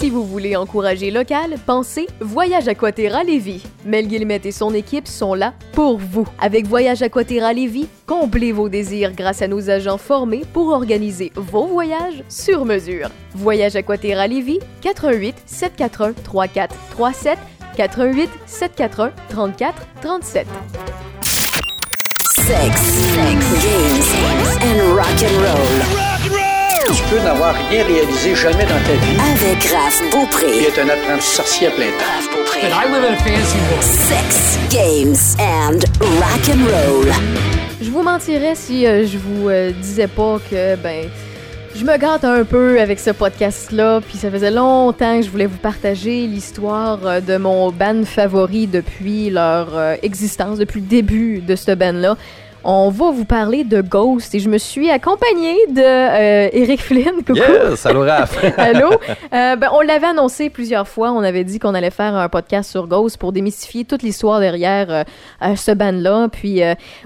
Si vous voulez encourager local, pensez Voyage Aquaterra Lévis. Mel Guillemette et son équipe sont là pour vous. Avec Voyage Aquaterra Lévis, comblez vos désirs grâce à nos agents formés pour organiser vos voyages sur mesure. Voyage Aquaterra Lévis, 88 741 3437 88 741 34 37. Sex, sex, games and rock and roll. Tu peux n'avoir rien réalisé jamais dans ta vie Avec Raph Beaupré. être un apprenti sorcier à plein temps. Raph Beaupré. And I live in a fancy world. Sex, games and rock and roll. Je vous mentirais si euh, je vous euh, disais pas que, ben, je me gâte un peu avec ce podcast-là, puis ça faisait longtemps que je voulais vous partager l'histoire euh, de mon band favori depuis leur euh, existence, depuis le début de ce band-là. On va vous parler de Ghost et je me suis accompagnée de euh, Eric Flynn. Coucou. Yes, allô Raph. Allô? Euh, ben, on l'avait annoncé plusieurs fois. On avait dit qu'on allait faire un podcast sur Ghost pour démystifier toute l'histoire derrière euh, ce band-là. Puis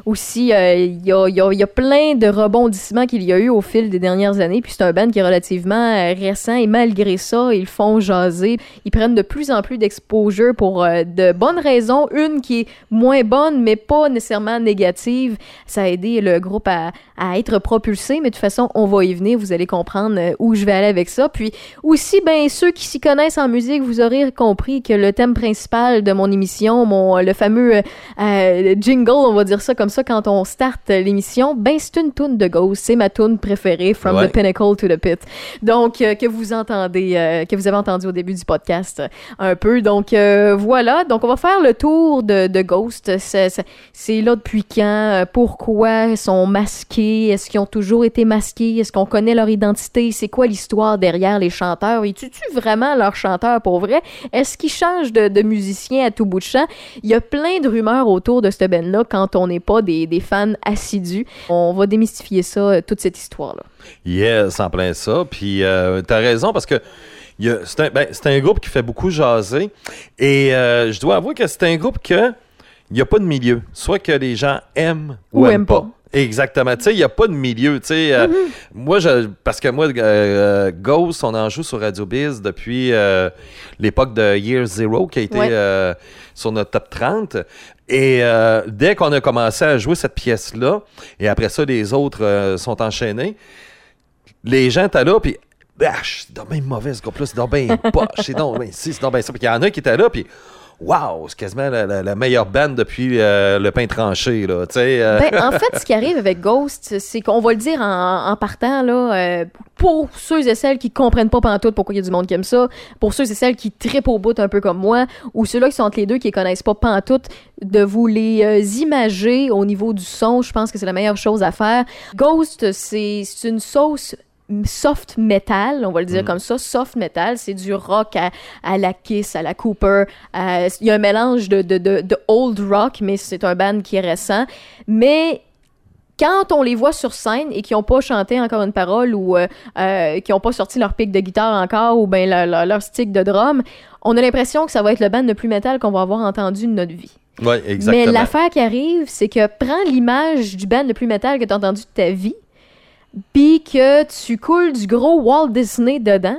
aussi, il y, a, y y plein de rebondissements qu'il y a eu au fil des dernières années. Puis c'est un band qui est relativement récent et malgré ça, ils font jaser. Ils prennent de plus en plus d'exposure pour de bonnes raisons. Une qui est moins bonne, mais pas nécessairement négative. Ça a aidé le groupe à, à être propulsé, mais de toute façon, on va y venir. Vous allez comprendre euh, où je vais aller avec ça. Puis aussi, ben, ceux qui s'y connaissent en musique, vous aurez compris que le thème principal de mon émission, mon, le fameux euh, euh, jingle, on va dire ça comme ça, quand on start l'émission, ben, c'est une tune de Ghost. C'est ma tune préférée, From Ouais. the Pinnacle to the Pit. Donc, euh, que vous entendez, euh, que vous avez entendu au début du podcast un peu. Donc, voilà. Donc, on va faire le tour de, de Ghost. C'est là depuis quand? Pourquoi ils sont masqués? Est-ce qu'ils ont toujours été masqués? Est-ce qu'on connaît leur identité? C'est quoi l'histoire derrière les chanteurs? Ils tuent vraiment leurs chanteurs pour vrai? Est-ce qu'ils changent de, de musicien à tout bout de champ? Il y a plein de rumeurs autour de ce band-là quand on n'est pas des, fans assidus. On va démystifier ça, euh, toute cette histoire-là. Yes, en plein ça. Puis euh, t'as raison parce que ben, c'est un groupe qui fait beaucoup jaser. Et euh, je dois avouer que c'est un groupe que il n'y a pas de milieu. Soit que les gens aiment ou, Ou aiment aiment pas. pas. Exactement. Tu sais, il n'y a pas de milieu. Tu sais, euh, moi, je, parce que moi, euh, Ghost, on en joue sur Radio Biz depuis euh, l'époque de Year Zero qui a été Ouais. euh, sur notre top 30. Et euh, dès qu'on a commencé à jouer cette pièce-là, et après ça, les autres euh, sont enchaînés, les gens étaient là, puis ah, c'est donc bien mauvais ce groupe-là, c'est donc bien poche, c'est donc bien ci, c'est donc bien ça. Puis il y en a qui étaient là, puis waouh, c'est quasiment la, meilleure band depuis euh, le pain tranché, là, euh, Ben, en fait, ce qui arrive avec Ghost, c'est qu'on va le dire en, partant, là, euh, pour ceux et celles qui comprennent pas pantoute pourquoi il y a du monde qui aime ça, pour ceux et celles qui trippent au bout un peu comme moi, ou ceux-là qui sont entre les deux qui les connaissent pas pantoute, de vous les imager au niveau du son, je pense que c'est la meilleure chose à faire. Ghost, c'est une sauce soft metal, on va le dire comme ça, soft metal, c'est du rock à, à la Kiss, à la Cooper. euh, Il y a un mélange de, de, de, de old rock, mais c'est un band qui est récent. Mais quand on les voit sur scène et qui n'ont pas chanté encore une parole ou euh, euh, qui n'ont pas sorti leur pic de guitare encore ou ben leur, leur- leur stick de drum, on a l'impression que ça va être le band le plus metal qu'on va avoir entendu de notre vie. ouais, exactement. Mais l'affaire qui arrive, c'est que prends l'image du band le plus metal que tu as entendu de ta vie, puis que tu coules du gros Walt Disney dedans,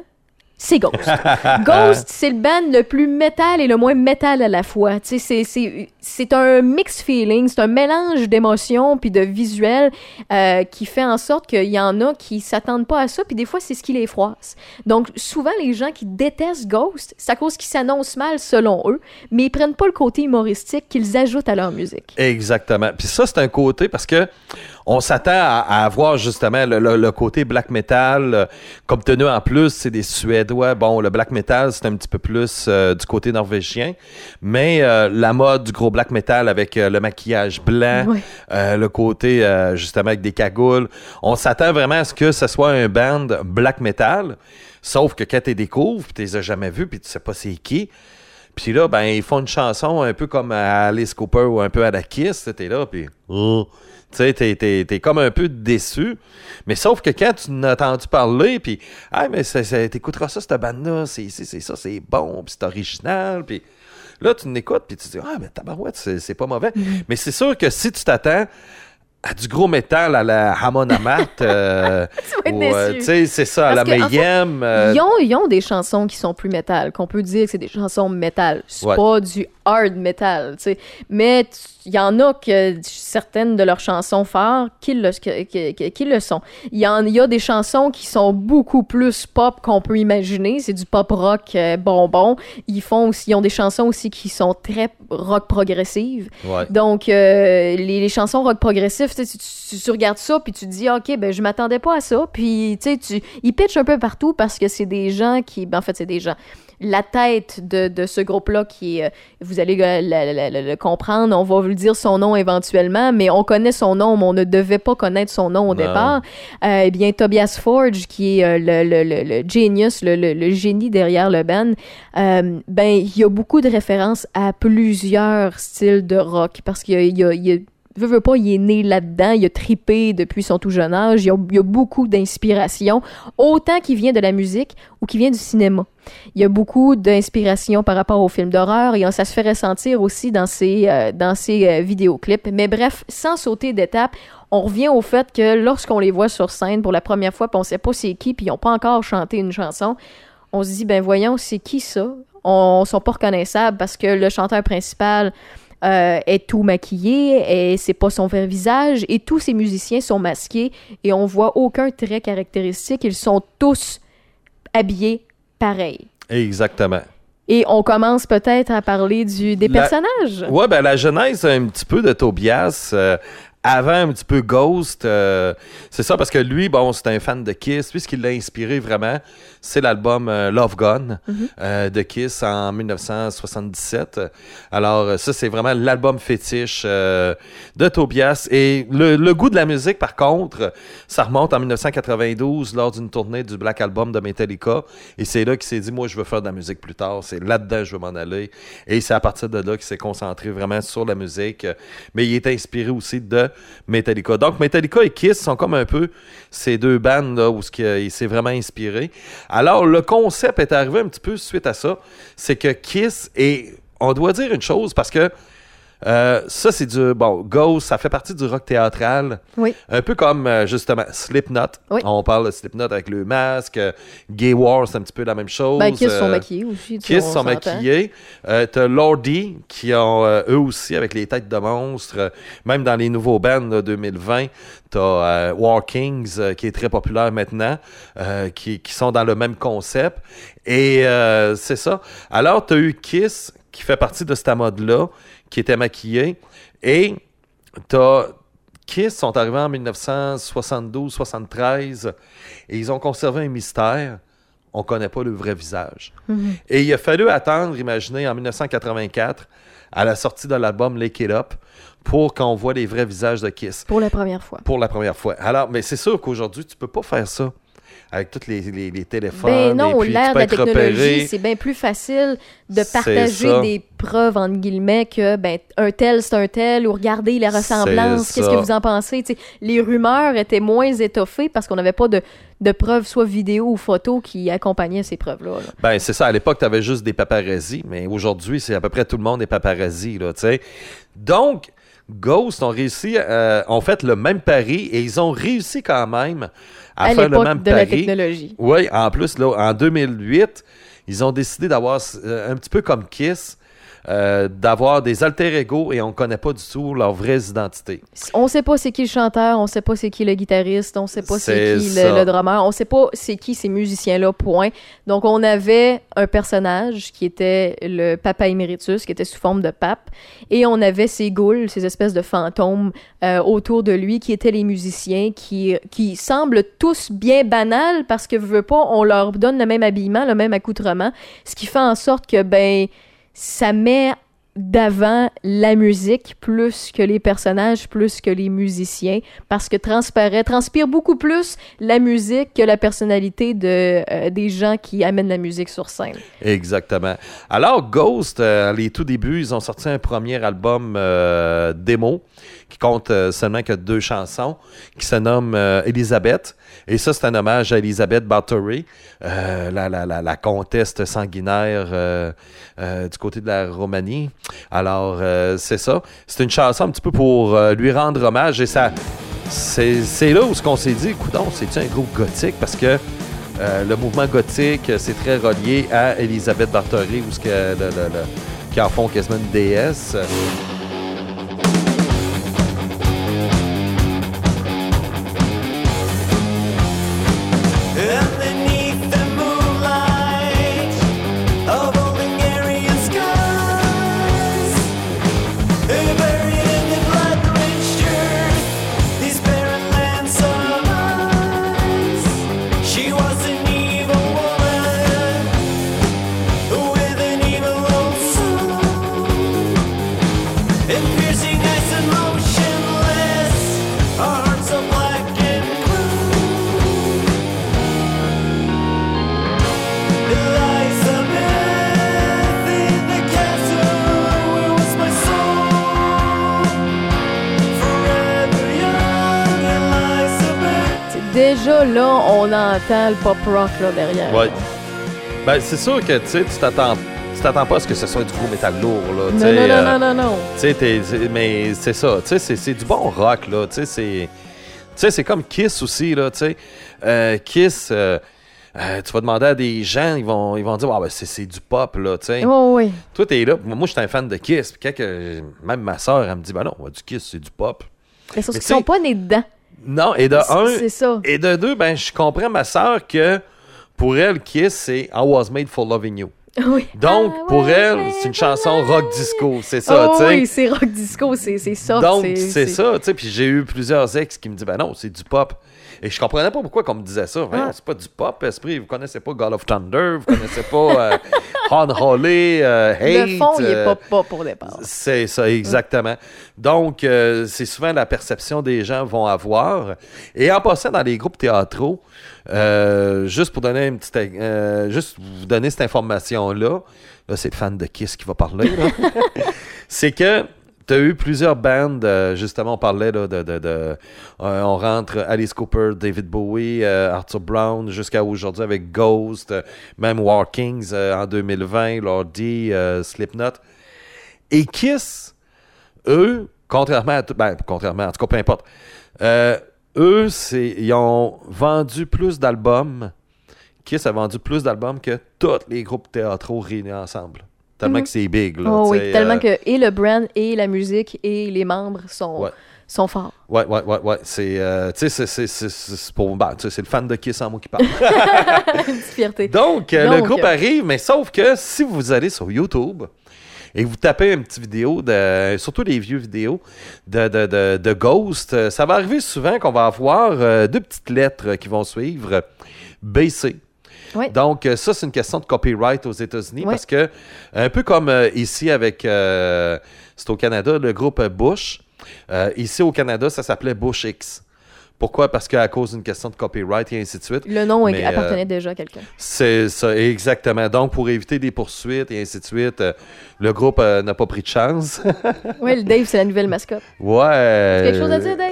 c'est Ghost. Ghost, c'est le band le plus métal et le moins métal à la fois. C'est- un mix feeling, c'est un mélange d'émotions puis de visuels euh, qui fait en sorte qu'il y en a qui s'attendent pas à ça, puis des fois, c'est ce qui les froisse. Donc, souvent, les gens qui détestent Ghost, c'est à cause qu'ils s'annoncent mal selon eux, mais ils prennent pas le côté humoristique qu'ils ajoutent à leur musique. Exactement. Puis ça, c'est un côté parce que on s'attend à, à avoir justement le, le- le côté black metal. euh, comme tenu en plus, c'est des Suédois. Bon, le black metal, c'est un petit peu plus euh, du côté norvégien. Mais euh, la mode du gros black metal avec euh, le maquillage blanc, le côté justement avec des cagoules, on s'attend vraiment à ce que ce soit un band black metal. Sauf que quand tu les découvres, puis tu les as jamais vus, puis tu sais pas c'est qui. Puis là, ben, ils font une chanson un peu comme à Alice Cooper ou un peu à la Kiss. T'es là, puis... oh. Tu sais, t'es, t'es- t'es comme un peu déçu. Mais sauf que quand tu en as entendu parler, puis... Ah, mais c'est, c'est- t'écouteras ça, cette bande-là. C'est, ça, c'est bon, puis c'est original, puis... Là, tu l'écoutes, puis tu te dis, ah, mais tabarouette, c'est, c'est pas mauvais. Mais c'est sûr que si tu t'attends à du gros métal à la Hamon Amat. euh, Tu euh, tu sais, c'est ça, à Parce la Mayhem. euh, Ils ont, ils ont des chansons qui sont plus métal, qu'on peut dire que c'est des chansons métal. C'est Ouais. pas du hard metal, tu sais. Mais il y en a que certaines de leurs chansons phares qui le, que- que- qui le sont. Il y, en, y a des chansons qui sont beaucoup plus pop qu'on peut imaginer. C'est du pop rock euh, bonbon. Ils font aussi, ils ont des chansons aussi qui sont très rock progressives. ouais. Donc, euh, les, les chansons rock progressif, tu, tu, regardes ça, puis tu te dis, OK, ben, je m'attendais pas à ça. Puis, tu sais, tu- ils pitchent un peu partout parce que c'est des gens qui. Ben, en fait, c'est des gens. La tête de, de ce groupe-là, qui est. euh, vous allez le, comprendre, on va vous le dire son nom éventuellement, mais on connaît son nom, mais on ne devait pas connaître son nom au Non. départ. Euh, eh bien, Tobias Forge, qui est euh, le, le, le, le genius, le, génie derrière le band, euh, ben, il y a beaucoup de références à plusieurs styles de rock parce qu'il y a, il y a- il y a- veut, veut pas, il est né là-dedans, il a tripé depuis son tout jeune âge, il a, il a beaucoup d'inspiration, autant qui vient de la musique ou qui vient du cinéma. Il y a beaucoup d'inspiration par rapport aux films d'horreur et ça se fait ressentir aussi dans ses, euh, dans euh, vidéoclips. Mais bref, sans sauter d'étape, on revient au fait que lorsqu'on les voit sur scène pour la première fois, puis on sait pas c'est qui, puis ils ont pas encore chanté une chanson, on se dit, ben voyons, c'est qui ça? On sont pas reconnaissables parce que le chanteur principal euh, est tout maquillé et c'est pas son vrai visage et tous ces musiciens sont masqués et on voit aucun trait caractéristique. Ils sont tous habillés pareil. Exactement. Et on commence peut-être à parler du, des La- personnages. Ouais, ben la genèse un petit peu de Tobias. euh, avant un petit peu Ghost, euh, c'est ça parce que lui, bon, c'est un fan de Kiss. Lui, ce qui l'a inspiré vraiment, c'est l'album euh, Love Gun euh, de Kiss en 1977. Alors euh, ça, c'est vraiment l'album fétiche de Tobias. Et le, le goût de la musique, par contre, ça remonte en 1992 lors d'une tournée du Black Album de Metallica. Et c'est là qu'il s'est dit, moi, je veux faire de la musique plus tard. C'est là-dedans que je veux m'en aller. Et c'est à partir de là qu'il s'est concentré vraiment sur la musique. Mais il est inspiré aussi de Metallica. Donc, Metallica et Kiss sont comme un peu ces deux bandes là, où il s'est vraiment inspiré. Alors, le concept est arrivé un petit peu suite à ça. C'est que Kiss, et on doit dire une chose parce que euh, ça, c'est du. Bon, Ghost, ça fait partie du rock théâtral. Oui. Un peu comme, euh, justement, Slipknot. Oui. On parle de Slipknot avec le masque. euh, Gay War, c'est un petit peu la même chose. Ben, Kiss sont maquillés aussi. Kiss on sont maquillés. T'as Lordi qui ont eux aussi avec les têtes de monstres. Même dans les nouveaux bands là, 2020, t'as War Kings qui est très populaire maintenant, qui, qui sont dans le même concept. Et c'est ça. Alors t'as eu Kiss qui fait partie de cette mode-là, qui était maquillé. Et t'as Kiss sont arrivés en 1972-73 et ils ont conservé un mystère. On connaît pas le vrai visage. Et il a fallu attendre, imaginez, en 1984, à la sortie de l'album Lick It Up, pour qu'on voit les vrais visages de Kiss. Pour la première fois. Pour la première fois. Alors, mais c'est sûr qu'aujourd'hui, tu peux pas faire ça. Avec tous les, les- les téléphones. Ben non, l'ère de la technologie, c'est bien plus facile de partager des preuves, entre guillemets, que ben, un tel, c'est un tel, ou regardez les ressemblances, qu'est-ce que vous en pensez? Tu sais, les rumeurs étaient moins étoffées parce qu'on n'avait pas de, de preuves, soit vidéo ou photo, qui accompagnaient ces preuves-là. là. Ben, c'est ça. À l'époque, tu avais juste des paparazzis, mais aujourd'hui, c'est à peu près tout le monde est paparazzi, là, tu sais. Donc, Ghost ont réussi, euh, ont fait le même pari et ils ont réussi quand même à, À faire le même de la pari. technologie. Oui, en plus, là, en 2008, ils ont décidé d'avoir, euh, un petit peu comme Kiss, euh, d'avoir des alter ego et on ne connaît pas du tout leurs vraies identités. On sait pas c'est qui le chanteur, on sait pas c'est qui le guitariste, on sait pas c'est qui le, le drummer, on sait pas c'est qui ces musiciens-là, point. Donc on avait un personnage qui était le papa éméritus, qui était sous forme de pape, et on avait ces ghouls, ces espèces de fantômes euh, autour de lui, qui étaient les musiciens, qui, qui semblent tous bien banals, parce que, veux pas, on leur donne le même habillement, le même accoutrement, ce qui fait en sorte que, ben, ça met d'avant la musique plus que les personnages, plus que les musiciens, parce que transparaît, transpire beaucoup plus la musique que la personnalité de, euh, des gens qui amènent la musique sur scène. Exactement. Alors, Ghost, euh, les tout débuts, ils ont sorti un premier album euh, démo qui compte euh, seulement que deux chansons, qui se nomme euh, Elisabeth. Et ça, c'est un hommage à Elisabeth Bathory, euh, la, la, la, la comtesse sanguinaire du côté de la Roumanie. Alors, c'est ça. C'est une chanson un petit peu pour lui rendre hommage. Et ça, c'est là où ce qu'on s'est dit, coudon, c'est un groupe gothique? Parce que le mouvement gothique, c'est très relié à Elisabeth Bathory, où qui en font quasiment une déesse. Le pop rock là, derrière. Ouais. Ben, c'est sûr que tu t'attends. Tu t'attends pas à ce que ce soit du gros métal lourd, là. tu Non, non, non, euh, non, non, mais c'est ça, tu sais, c'est- du bon rock, là, tu sais, c'est... Comme Kiss aussi, là, tu sais. Euh, Kiss, euh, euh, tu vas demander à des gens, ils vont, ils vont dire, ah, ben, c'est du pop, là, tu sais. Oui, oui. Toi, t'es là, moi, je suis un fan de Kiss, puis quand que- même ma soeur, elle me dit, ben non, du Kiss, c'est du pop. Mais sauf qu'ils sont pas nés dedans. Non, et de un, c'est ça. et de deux, ben, je comprends ma soeur que, pour elle, Kiss, c'est I was made for loving you. Oui. Donc, Ah, pour ouais, elle, ouais, c'est une chanson ouais. rock disco, c'est ça, Oh, tu sais. oui, c'est rock disco, c'est c'est soft. Donc, c'est ça, tu sais. Puis j'ai eu plusieurs ex qui me disent, ben non, c'est du pop. Et je comprenais pas pourquoi on me disait ça. Ah. C'est pas du pop, esprit. Vous connaissez pas God of Thunder, vous connaissez pas euh, Unholy, euh, Hate. Le fond, il est euh, pas pas pour départ. c'est ça, exactement. Donc, euh, c'est souvent la perception des gens vont avoir. Et en passant dans les groupes théâtraux, euh, juste pour donner une petite, juste vous donner cette information-là, là, c'est le fan de Kiss qui va parler, là. c'est que tu as eu plusieurs bandes, euh, justement, on parlait là, de. de, de- euh, on rentre Alice Cooper, David Bowie, euh, Arthur Brown, jusqu'à aujourd'hui avec Ghost, même War Kings en 2020, Lordi, Slipknot. Et Kiss, eux, contrairement à ben, contrairement, en tout cas, peu importe, eux, c'est, ils ont vendu plus d'albums. Kiss a vendu plus d'albums que tous les groupes théâtraux réunis ensemble. Tellement Mhm. que c'est big, là. Oh, oui, tellement euh, que et le brand et la musique et les membres sont, Ouais. sont forts. Ouais, ouais, ouais, ouais. C'est, euh, pour, ben, c'est le fan de Kiss en moi qui parle. Une fierté. Donc, euh, le Donc, groupe euh, arrive, mais sauf que si vous allez sur YouTube et vous tapez une petite vidéo, de, surtout les vieux vidéos de, de, de, de Ghost, ça va arriver souvent qu'on va avoir deux petites lettres qui vont suivre BC. Donc, euh, ça, c'est une question de copyright aux États-Unis parce que, un peu comme euh, ici avec, euh, c'est au Canada, le groupe Bush, euh, ici au Canada, ça s'appelait Bush X. Pourquoi? Parce qu'à cause d'une question de copyright et ainsi de suite. Le nom Mais, appartenait déjà à quelqu'un. C'est ça, exactement. Donc, pour éviter des poursuites et ainsi de suite, euh, le groupe euh, n'a pas pris de chance. Oui, le Dave, c'est la nouvelle mascotte. ouais. Quelque chose à dire, Dave?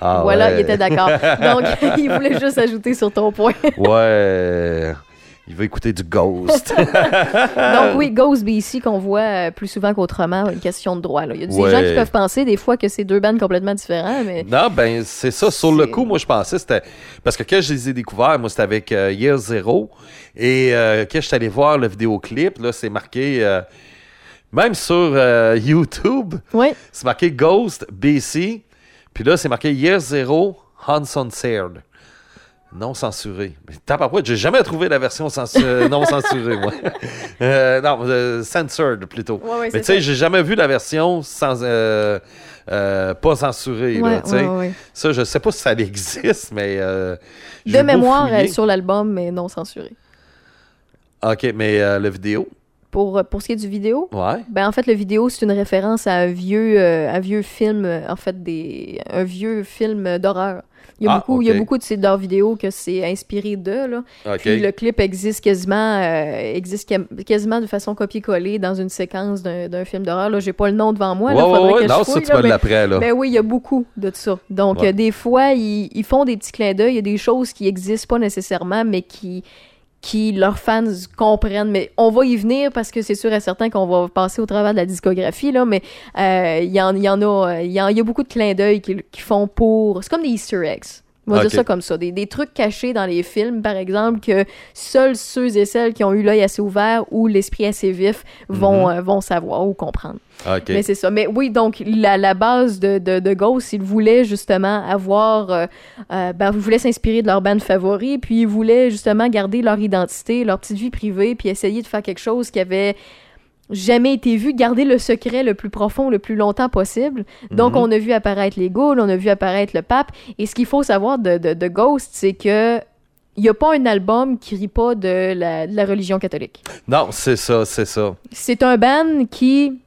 Ah, voilà, ouais. il était d'accord. Donc, il voulait juste ajouter sur ton point. Ouais. Il veut écouter du Ghost. Donc, oui, Ghost BC qu'on voit euh, plus souvent qu'autrement, une question de droit. là. Il y a des Ouais. gens qui peuvent penser des fois que c'est deux bandes complètement différentes, mais non, ben, c'est ça. Sur le coup, moi, je pensais c'était. Parce que quand je les ai découverts, moi, c'était avec euh, Year Zero. Et euh, quand je suis allé voir le vidéoclip, là, c'est marqué. euh, même sur YouTube, oui, c'est marqué Ghost BC. Puis là, c'est marqué Year Zero Hanson Seared. Non censuré. Mais tabarouette, j'ai jamais trouvé la version censu- euh, non censurée, moi. Euh, non, euh, censored plutôt. Ouais, ouais, Mais tu sais, j'ai jamais vu la version sans euh, euh, pas censurée. là, Ouais, ouais. Ça, je sais pas si ça existe, mais. euh, de mémoire sur l'album, mais non censuré. Ok, mais euh, la vidéo? Pour, pour ce qui est du vidéo, Ouais. ben en fait, le vidéo, c'est une référence à un vieux, euh, un vieux film, euh, en fait, des, un vieux film d'horreur. Il y a Ah, beaucoup, il y a beaucoup de ces leurs vidéos que c'est inspiré de, là. OK. Puis le clip existe quasiment, euh, existe quasiment de façon copier-coller dans une séquence d'un film d'horreur. Là, j'ai pas le nom devant moi. ouais, là, faudrait ouais. que Non, je ça, fouille, tu là, mais- là. ben oui, il y a beaucoup de ça. Donc, euh, des fois, ils, ils font des petits clins d'œil. Il y a des choses qui existent pas nécessairement, mais qui, qui leurs fans comprennent. Mais on va y venir parce que c'est sûr et certain qu'on va passer au travers de la discographie, là. Mais euh, il y, en, y en a, euh, il y, a beaucoup de clins d'œil qui font pour. C'est comme des Easter eggs. On va Ok. dire ça comme ça. Des, des trucs cachés dans les films, par exemple, que seuls ceux et celles qui ont eu l'œil assez ouvert ou l'esprit assez vif vont, euh, vont savoir ou comprendre. OK. Mais c'est ça. Mais oui, donc la, la base de, de, de Ghost, ils voulaient justement avoir, euh, euh, ben, ils voulaient s'inspirer de leur band favori, puis ils voulaient justement garder leur identité, leur petite vie privée, puis essayer de faire quelque chose qui avait jamais été vu, garder le secret le plus profond, le plus longtemps possible. Donc, Mhm. on a vu apparaître les ghouls, on a vu apparaître le pape. Et ce qu'il faut savoir de, de, de Ghost, c'est que il n'y a pas un album qui rit pas de la, de la religion catholique. Non, c'est ça, c'est ça. C'est un band qui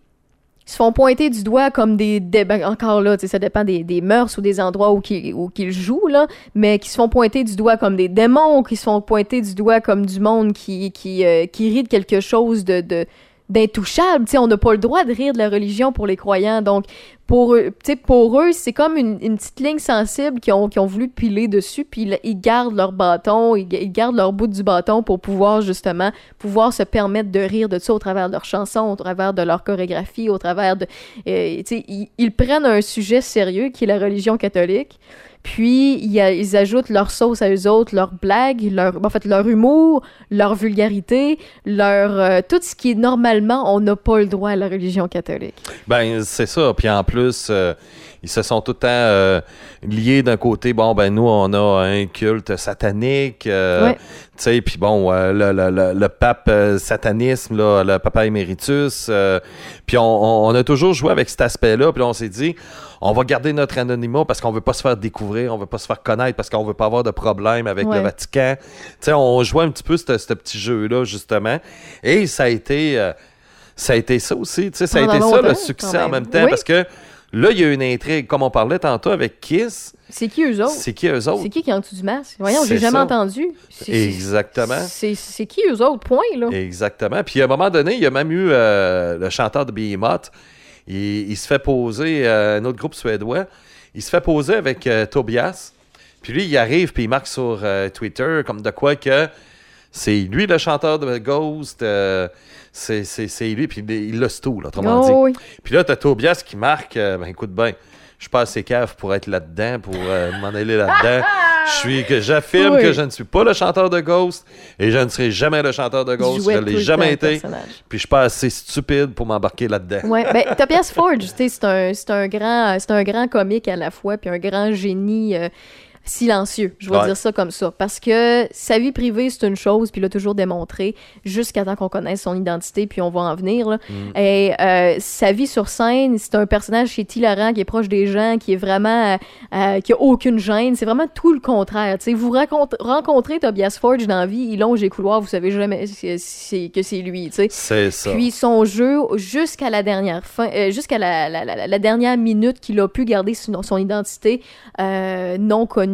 se font pointer du doigt comme des... des- ben, encore là, ça dépend des, des mœurs ou des endroits où qu'ils jouent, là, mais qui se font pointer du doigt comme des démons, qui se font pointer du doigt comme du monde qui, qui, euh, qui rit de quelque chose de... de d'intouchable, tu sais, on n'a pas le droit de rire de la religion pour les croyants, donc pour eux, pour eux, c'est comme une, petite ligne sensible qu'ils ont, ont voulu piler dessus, puis ils, gardent leur bâton, ils, gardent leur bout du bâton pour pouvoir justement pouvoir se permettre de rire de ça au travers de leurs chansons, au travers de leur chorégraphie, au travers de, euh, ils prennent un sujet sérieux qui est la religion catholique, puis ils ajoutent leur sauce à eux autres, leurs blagues, leur, en fait leur humour, leur vulgarité, leur euh, tout ce qui est normalement on n'a pas le droit à la religion catholique. Ben, c'est ça. Puis en plus, euh, ils se sont tout le temps euh, liés d'un côté. Bon, ben, nous, on a un culte satanique. Ouais. Tu sais, puis bon, le, le- le- le pape satanisme, là, le papa éméritus. puis on, on- on a toujours joué avec cet aspect-là. Puis on s'est dit, on va garder notre anonymat parce qu'on veut pas se faire découvrir, on veut pas se faire connaître parce qu'on veut pas avoir de problème avec Ouais. le Vatican. Tu sais, on jouait un petit peu ce ce petit jeu-là, justement. Et ça a été... euh, ça a été ça aussi, tu sais, ça a été ça le succès en même. temps Oui. parce que là, il y a une intrigue, comme on parlait tantôt avec Kiss. C'est qui eux autres? C'est qui eux autres? C'est qui qui est en dessous du masque? Voyons, j'ai jamais ça. entendu. Exactement. C'est c'est qui eux autres? Point là. Exactement. Puis à un moment donné, il y a même eu euh, le chanteur de Behemoth. Il, il se fait poser, euh, un autre groupe suédois, il se fait poser avec euh, Tobias. Puis lui, il arrive, puis il marque sur euh, Twitter comme de quoi que c'est lui le chanteur de Ghost, c'est lui, puis il, il laisse tout, là, autrement dit. Oh, oui. Puis là, t'as Tobias qui marque, ben écoute bien, je suis pas assez cave pour être là-dedans, pour m'en aller là-dedans. Je suis que j'affirme Oui. que je ne suis pas le chanteur de Ghost et je ne serai jamais le chanteur de Ghost. jouait Je l'ai jamais été. Puis je suis pas assez stupide pour m'embarquer là-dedans. Ouais, ben Tobias Forge, tu sais, c'est un un grand c'est un grand comique à la fois puis un grand génie euh, silencieux, je vais Ouais. dire ça comme ça parce que sa vie privée c'est une chose puis il l'a toujours démontré jusqu'à temps qu'on connaisse son identité puis on va en venir là. Mm. Et euh, sa vie sur scène, c'est un personnage qui est hilarant, qui est proche des gens, qui est vraiment euh, euh, qui a aucune gêne, c'est vraiment tout le contraire, tu sais, vous rencontrez Tobias Forge dans la vie, il longe les couloirs, vous savez jamais que c'est lui. C'est ça. Puis son jeu, jusqu'à la dernière fin, euh, jusqu'à la, la- la- la dernière minute qu'il a pu garder son, son identité non connue,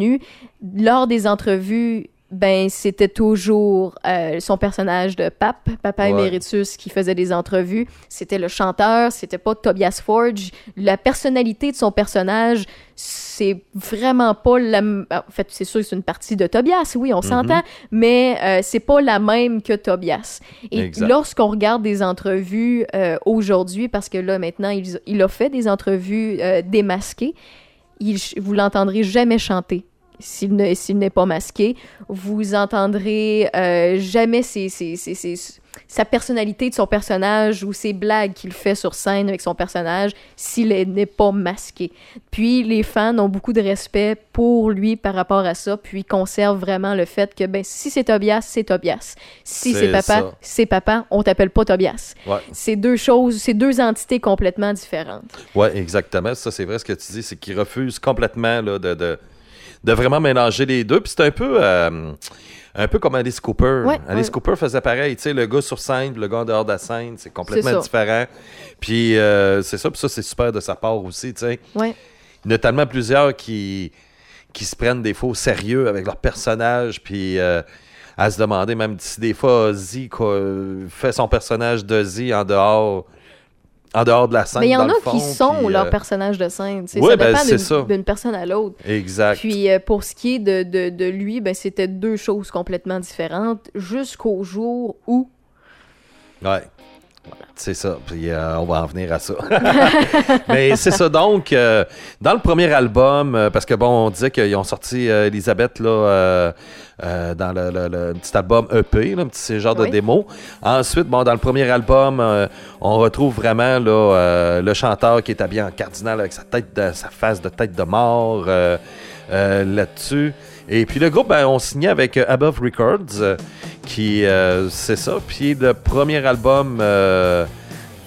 lors des entrevues, ben c'était toujours euh, son personnage de pape, papa Ouais. éméritus, qui faisait des entrevues. C'était le chanteur, c'était pas Tobias Forge. La personnalité de son personnage, c'est vraiment pas la. m- En fait, c'est sûr que c'est une partie de Tobias, oui, on s'entend, mais euh, c'est pas la même que Tobias. Et lorsqu'on regarde des entrevues euh, aujourd'hui, parce que là maintenant il, il a fait des entrevues démasquées, vous l'entendrez jamais chanter. S'il ne- s'il n'est pas masqué, vous entendrez euh, jamais ses- ses- sa personnalité de son personnage ou ses blagues qu'il fait sur scène avec son personnage s'il est- n'est pas masqué. Puis les fans ont beaucoup de respect pour lui par rapport à ça, puis conservent vraiment le fait que ben si c'est Tobias, c'est Tobias. Si C'est papa, c'est papa, on t'appelle pas Tobias. Ouais. C'est deux choses, c'est deux entités complètement différentes. Ouais, exactement. Ça, c'est vrai ce que tu dis, c'est qu'il refuse complètement là, de, de, de vraiment mélanger les deux. Puis c'est un peu. euh, un peu comme Alice Cooper. Ouais, Alice ouais. Cooper faisait pareil. Tu sais, le gars sur scène, le gars en dehors de la scène, c'est complètement différent. Puis euh, c'est ça, puis ça, c'est super de sa part aussi. Tu sais. Ouais. Il y en a tellement plusieurs qui, qui se prennent des fois au sérieux avec leur personnage, puis euh, à se demander même si des fois Ozzy fait son personnage d'Ozzy en dehors, en dehors de la scène. Mais il y en a fond, qui sont puis, leur euh, personnage de scène. ouais, ça ben, dépend c'est ça. d'une- d'une personne à l'autre. Exact. Puis euh, pour ce qui est de, de, de lui, ben, c'était deux choses complètement différentes jusqu'au jour où. Ouais. C'est ça. Puis euh, on va en venir à ça. Mais c'est ça. Donc, euh, dans le premier album, euh, parce que bon, on disait qu'ils ont sorti Elisabeth là, dans le, le- le petit album EP, là, un petit genre de démo. Ensuite, bon, dans le premier album, on retrouve vraiment là, le chanteur qui est habillé en cardinal avec sa tête, de, sa face de tête de mort là-dessus. Et puis le groupe, ben, on signait avec euh, Above Records, euh, qui, euh, c'est ça. Puis le premier album,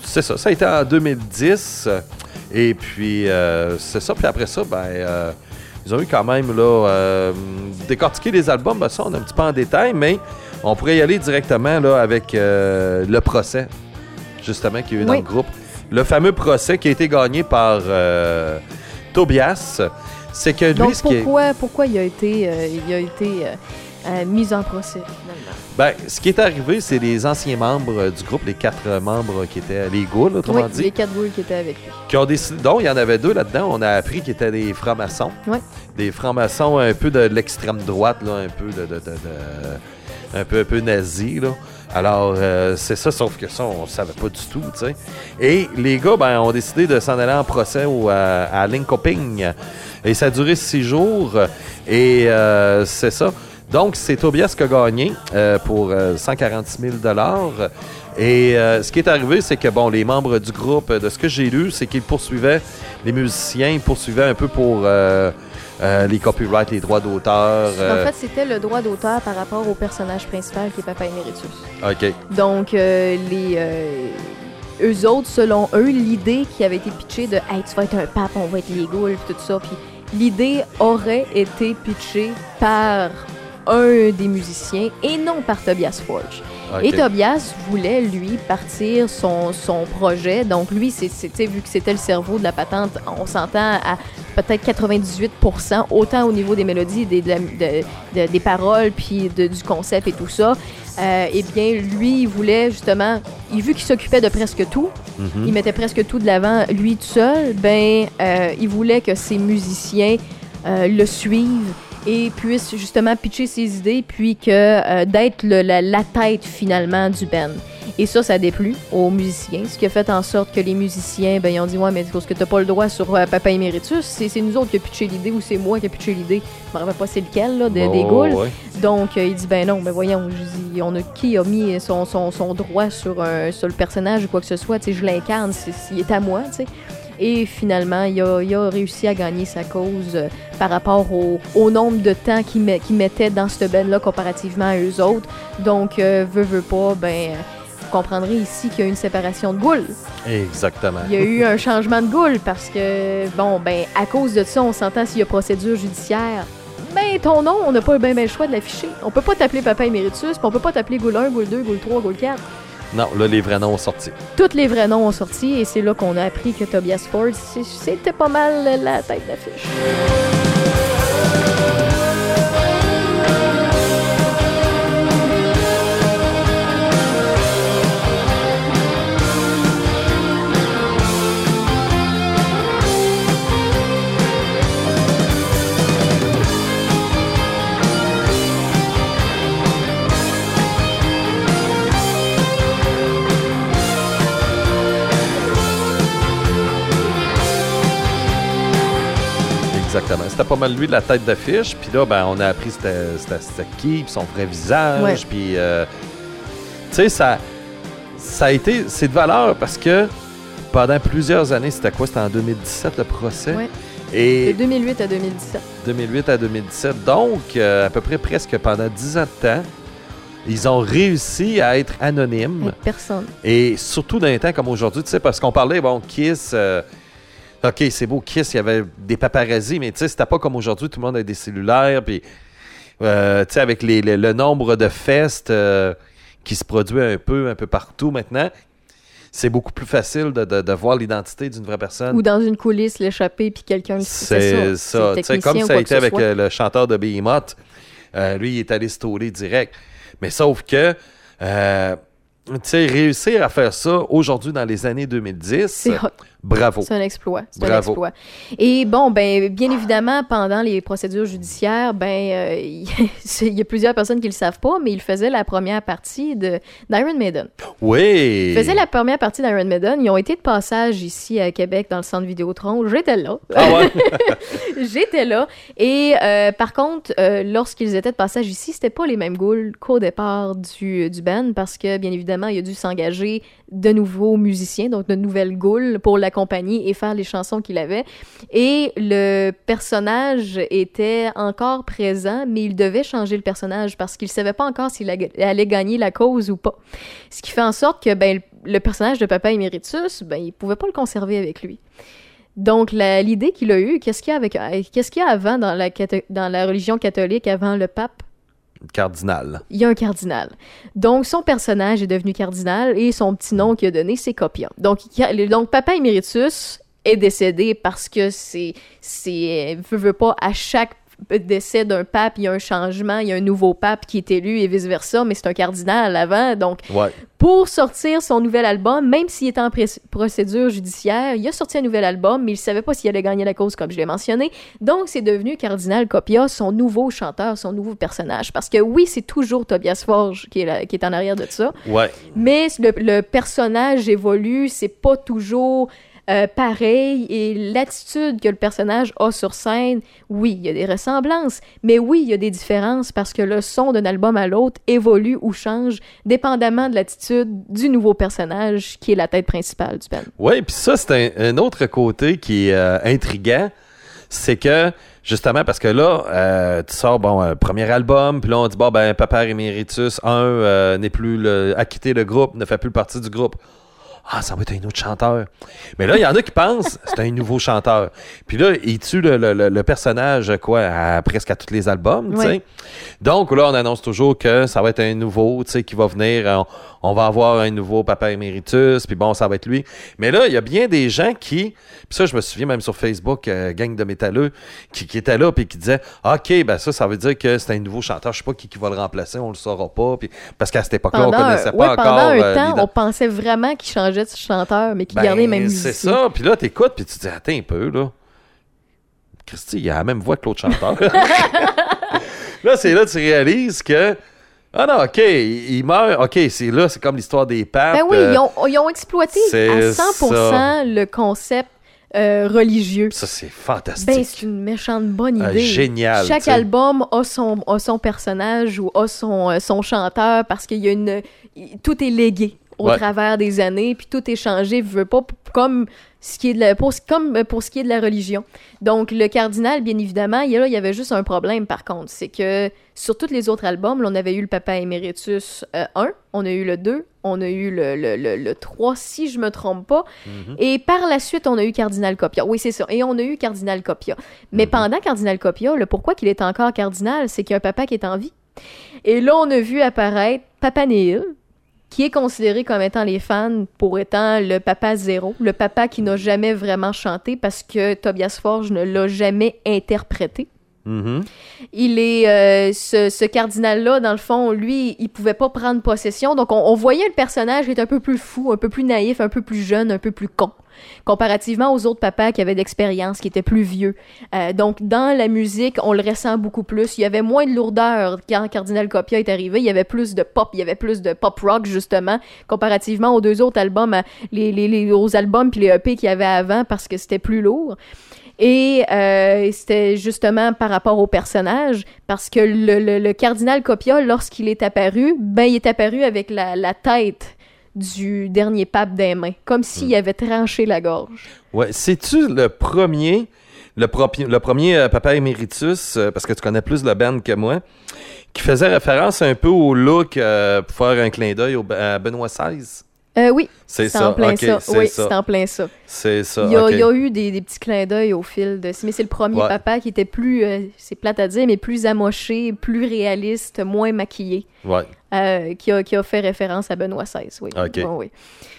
c'est ça, ça a été en 2010. Et puis, c'est ça. Puis après ça, ben, ils ont eu quand même, là, euh, décortiquer les albums. Ben, ça, on est un petit peu en détail, mais on pourrait y aller directement, là, avec euh, le procès, justement, qu'il y a eu dans le groupe. Le fameux procès qui a été gagné par euh, Tobias. C'est que lui, Donc ce qui est... pourquoi, pourquoi il a été, euh, il a été euh, euh, mis en procès finalement? Ben, ce qui est arrivé, c'est les anciens membres du groupe, les quatre membres qui étaient les ghouls, autrement Oui, dit, les quatre boules qui étaient avec lui. qui ont décidé. Donc, il y en avait deux là-dedans. On a appris qu'ils étaient des francs-maçons. Ouais. Des francs-maçons un peu de l'extrême droite, là, un peu de. de- de- de- un peu, un peu nazi, là. Alors, euh, c'est ça, sauf que ça, on savait pas du tout, tu sais. Et les gars, ben, ont décidé de s'en aller en procès au, à, Linkoping. Et ça a duré six jours. Et euh, c'est ça. Donc, c'est Tobias qui a gagné euh, pour euh, 146 000 Et euh, ce qui est arrivé, c'est que, bon, les membres du groupe, de ce que j'ai lu, c'est qu'ils poursuivaient, les musiciens, ils poursuivaient un peu pour euh, euh, les copyrights, les droits d'auteur. euh, En fait, c'était le droit d'auteur par rapport au personnage principal qui est Papa Emeritus. OK. Donc, euh, les, euh, eux autres, selon eux, l'idée qui avait été pitchée de Hey, tu vas être un pape, on va être les ghouls, tout ça. Puis l'idée aurait été pitchée par un des musiciens et non par Tobias Forge. Et Tobias voulait, lui, partir son, son projet. Donc, lui, c'est, vu que c'était le cerveau de la patente, on s'entend à peut-être 98% autant au niveau des mélodies, des, de la- de- de- des paroles, puis de- du concept et tout ça. Euh, eh bien, lui, il voulait justement, il, vu qu'il s'occupait de presque tout, Mhm. il mettait presque tout de l'avant lui tout seul, ben, euh, il voulait que ses musiciens euh, le suivent et puissent justement pitcher ses idées, puis que euh, d'être la, la tête finalement du band. Et ça, ça a déplu aux musiciens, ce qui a fait en sorte que les musiciens, ben, ils ont dit Ouais, mais parce que t'as pas le droit sur euh, Papa Emeritus, c'est c'est nous autres qui a pitché l'idée ou c'est moi qui a pitché l'idée. Je me rappelle pas c'est lequel, là, de- des ouais. Donc, euh, il dit, ben non, ben voyons, je dis, on a qui a mis son, son, son droit sur, un, sur le personnage ou quoi que ce soit, tu sais, je l'incarne, c'est- il est à moi, tu sais. Et finalement, il a, il a réussi à gagner sa cause euh, par rapport au, au nombre de temps qu'il met- qu'il mettait dans cette band-là comparativement à eux autres. Donc, euh, veut, veut pas, ben, vous comprendrez ici qu'il y a eu une séparation de goules. Exactement. Il y a eu un changement de goule parce que, bon, ben, à cause de ça, on s'entend s'il y a procédure judiciaire. Ben, ton nom, on n'a pas ben, ben le choix de l'afficher. On peut pas t'appeler Papa Emeritus, puis on peut pas t'appeler Goule 1, Goule 2, Goule 3, Goule 4. Non, là, les vrais noms ont sorti. Tous les vrais noms ont sorti et c'est là qu'on a appris que Tobias Ford, c'était pas mal la tête d'affiche. Exactement. C'était pas mal lui la tête d'affiche. Puis là, ben, on a appris c'était qui, puis son vrai visage. Puis, euh, tu sais, ça, ça a été. C'est de valeur parce que pendant plusieurs années, c'était quoi? C'était en 2017 le procès? Ouais. De Et 2008 à 2017. 2008 à 2017. Donc, euh, à peu près presque pendant 10 ans de temps, ils ont réussi à être anonymes. Avec personne. Et surtout dans un temps comme aujourd'hui, tu sais, parce qu'on parlait, bon, Kiss, euh, OK, c'est beau, Kiss, il y avait des paparazzis, mais tu sais, c'était pas comme aujourd'hui, tout le monde a des cellulaires, puis, euh, tu sais, avec les, le, le nombre de festes euh, qui se produit un peu, un peu partout maintenant, c'est beaucoup plus facile de, de- de voir l'identité d'une vraie personne. Ou dans une coulisse, l'échapper, puis quelqu'un qui C'est ça. Tu sais, comme ça a été avec soit. euh, le chanteur de Behemoth, euh, lui, il est allé story direct. Mais sauf que, euh, tu sais, réussir à faire ça aujourd'hui dans les années 2010, C'est hot. Bravo. C'est un exploit. C'est un exploit. Et bon, ben, bien évidemment, pendant les procédures judiciaires, ben, euh, il y a plusieurs personnes qui le savent pas, mais il faisait la première partie de d'Iron Maiden. Oui. Il faisait la première partie d'Iron Maiden. Ils ont été de passage ici à Québec dans le centre Vidéotron. J'étais là. Ah ouais? J'étais là. Et euh, par contre, euh, lorsqu'ils étaient de passage ici, c'était pas les mêmes ghouls qu'au départ du, du band parce que, bien évidemment, il a dû s'engager de nouveaux musiciens, donc de nouvelles ghouls pour l'accompagner et faire les chansons qu'il avait. Et le personnage était encore présent, mais il devait changer le personnage parce qu'il savait pas encore s'il allait gagner la cause ou pas. Ce qui fait en sorte que ben, le personnage de Papa Emeritus, ben, il pouvait pas le conserver avec lui. Donc, l'idée qu'il a eue, qu'est-ce qu'il y a, avec, euh, y a avant dans la, dans la religion catholique, avant le pape? Cardinal. Il y a un cardinal. Donc, son personnage est devenu cardinal et son petit nom qu'il a donné, c'est Copia. Donc, il donc Papa Emeritus est décédé parce que c'est, c'est, veut, veut pas, à chaque décès d'un pape, il y a un changement, il y a un nouveau pape qui est élu et vice-versa, mais c'est un cardinal avant. Donc, Ouais. pour sortir son nouvel album, même s'il était en procédure judiciaire, il a sorti un nouvel album, mais il savait pas s'il allait gagner la cause, comme je l'ai mentionné. Donc, c'est devenu Cardinal Copia, son nouveau chanteur, son nouveau personnage. Parce que oui, c'est toujours Tobias Forge qui est, là- qui est en arrière de ça, Ouais. mais le, le personnage évolue, c'est pas toujours euh, pareil, et l'attitude que le personnage a sur scène, oui, il y a des ressemblances, mais oui, il y a des différences parce que le son d'un album à l'autre évolue ou change dépendamment de l'attitude du nouveau personnage qui est la tête principale du band. Oui, puis ça, c'est un, autre côté qui est euh, intriguant. C'est que, justement, parce que là, euh, tu sors, bon, premier album, puis là, on dit, bon, ben, Papa Emeritus 1 euh, n'est plus le, a quitté le groupe, ne fait plus partie du groupe. Ah, ça va être un autre chanteur. Mais là, il y en a qui pensent c'est un nouveau chanteur. Puis là, il tue le, le- le- personnage, quoi, à, presque à tous les albums, tu sais. Donc là, on annonce toujours que ça va être un nouveau, tu sais, qui va venir. On, on va avoir un nouveau papa éméritus, puis bon, ça va être lui. Mais là, il y a bien des gens qui, puis ça, je me souviens même sur Facebook, euh, gang de métalleux, qui, qui étaient là, puis qui disaient, OK, ben ça, ça veut dire que c'est un nouveau chanteur. Je sais pas qui, qui va le remplacer, on le saura pas. Puis, parce qu'à cette époque-là, on connaissait pas encore. pendant un euh, temps, on pensait vraiment qu'il changeait chanteur, mais qu'il Ben, gardait les mêmes C'est ça. Puis là, t'écoutes, puis tu te dis, attends un peu, là. Christy, il a la même voix que l'autre chanteur. là, c'est là que tu réalises que. Ah non, OK, il, meurt. OK, c'est là, c'est comme l'histoire des papes. Ben oui, euh, ils ont, ils ont exploité à 100% ça. le concept euh, religieux. Ça, c'est fantastique. Ben, c'est une méchante bonne Ah, idée. génial, Chaque album a son, a son personnage ou a son, euh, son chanteur parce qu'il y a une. Tout est légué au Ouais. travers des années, puis tout est changé, veut pas, comme ce qui est de la, pour, comme euh, pour ce qui est de la religion. Donc, le cardinal, bien évidemment, il y, a- là, il y avait juste un problème, par contre. C'est que sur tous les autres albums, là, on avait eu le Papa Emeritus euh, 1, on a eu le 2, on a eu le, le, le, le 3, si je me trompe pas. Mhm. Et par la suite, on a eu Cardinal Copia. Oui, c'est ça. Et on a eu Cardinal Copia. Mais Mhm. pendant Cardinal Copia, le pourquoi qu'il est encore cardinal, c'est qu'il y a un papa qui est en vie. Et là, on a vu apparaître Papa Neil, qui est considéré comme étant les fans pour étant le papa zéro, le papa qui n'a jamais vraiment chanté parce que Tobias Forge ne l'a jamais interprété. Il est euh, ce, cardinal-là, dans le fond, lui, il pouvait pas prendre possession. Donc, on, voyait le personnage être un peu plus fou, un peu plus naïf, un peu plus jeune, un peu plus con, comparativement aux autres papas qui avaient d'expérience, qui étaient plus vieux. Euh, donc, dans la musique, on le ressent beaucoup plus. Il y avait moins de lourdeur quand Cardinal Copia est arrivé. Il y avait plus de pop, il y avait plus de pop rock justement, comparativement aux deux autres albums, les- aux albums puis les EP qu'il y avait avant, parce que c'était plus lourd. Et euh, c'était justement par rapport au personnage, parce que le, le- le cardinal Copia, lorsqu'il est apparu, ben il est apparu avec la, la tête du dernier pape des mains, comme s'il avait tranché la gorge. Ouais, c'est-tu le premier, le, premier euh, papa éméritus, euh, parce que tu connais plus le band que moi, qui faisait référence un peu au look euh, pour faire un clin d'œil à Benoît XVI? Euh, oui, C'est ça, en ça. Oui, c'est en plein ça. C'est ça. Il y a, ok. il y a eu des, des petits clins d'œil au fil de... Mais c'est le premier Ouais. papa qui était plus, euh, c'est plate à dire, mais plus amoché, plus réaliste, moins maquillé. Ouais. euh, qui, a, qui a fait référence à Benoît XVI. Oui. Oui.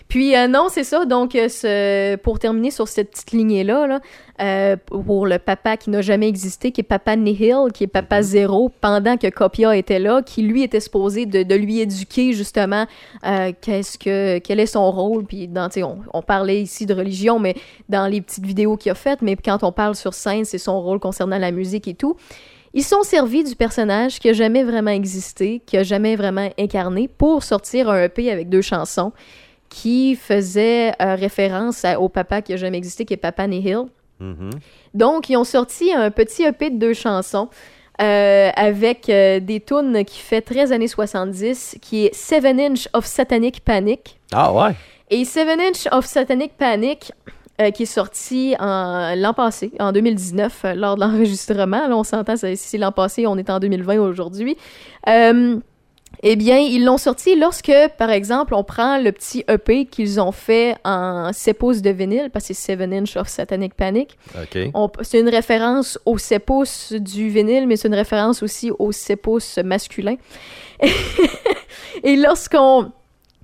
Puis euh, non, c'est ça. Donc, euh, ce- pour terminer sur cette petite lignée-là, là, euh, pour le papa qui n'a jamais existé, qui est Papa Nihil, qui est Papa Mhm. Zéro, pendant que Copia était là, qui lui était supposé de, de lui éduquer justement qu'est-ce que quel est son rôle. Puis dans, on, on parlait ici de religion, mais dans les petites vidéos qu'il a faites, mais quand on parle sur scène, c'est son rôle concernant la musique et tout. Ils sont servis du personnage qui a jamais vraiment existé, qui a jamais vraiment incarné, pour sortir un EP avec deux chansons qui faisaient euh, référence à- au papa qui a jamais existé, qui est Papa Nihil. Mhm. Donc, ils ont sorti un petit EP de deux chansons euh, avec euh, des tunes qui fait 13 années 70, qui est Seven Inch of Satanic Panic. Ah ouais. Et Seven Inch of Satanic Panic, euh, qui est sorti l'an passé, en 2019, euh, lors de l'enregistrement. Là, on s'entend, c'est- l'an passé, on est en 2020 aujourd'hui. Euh, eh bien, ils l'ont sorti lorsque, par exemple, on prend le petit EP qu'ils ont fait en 7 pouces de vinyle, parce que c'est Seven Inch of Satanic Panic. OK. On- C'est une référence au 7 pouces du vinyle, mais c'est une référence aussi au 7 pouces masculin. Et lorsqu'on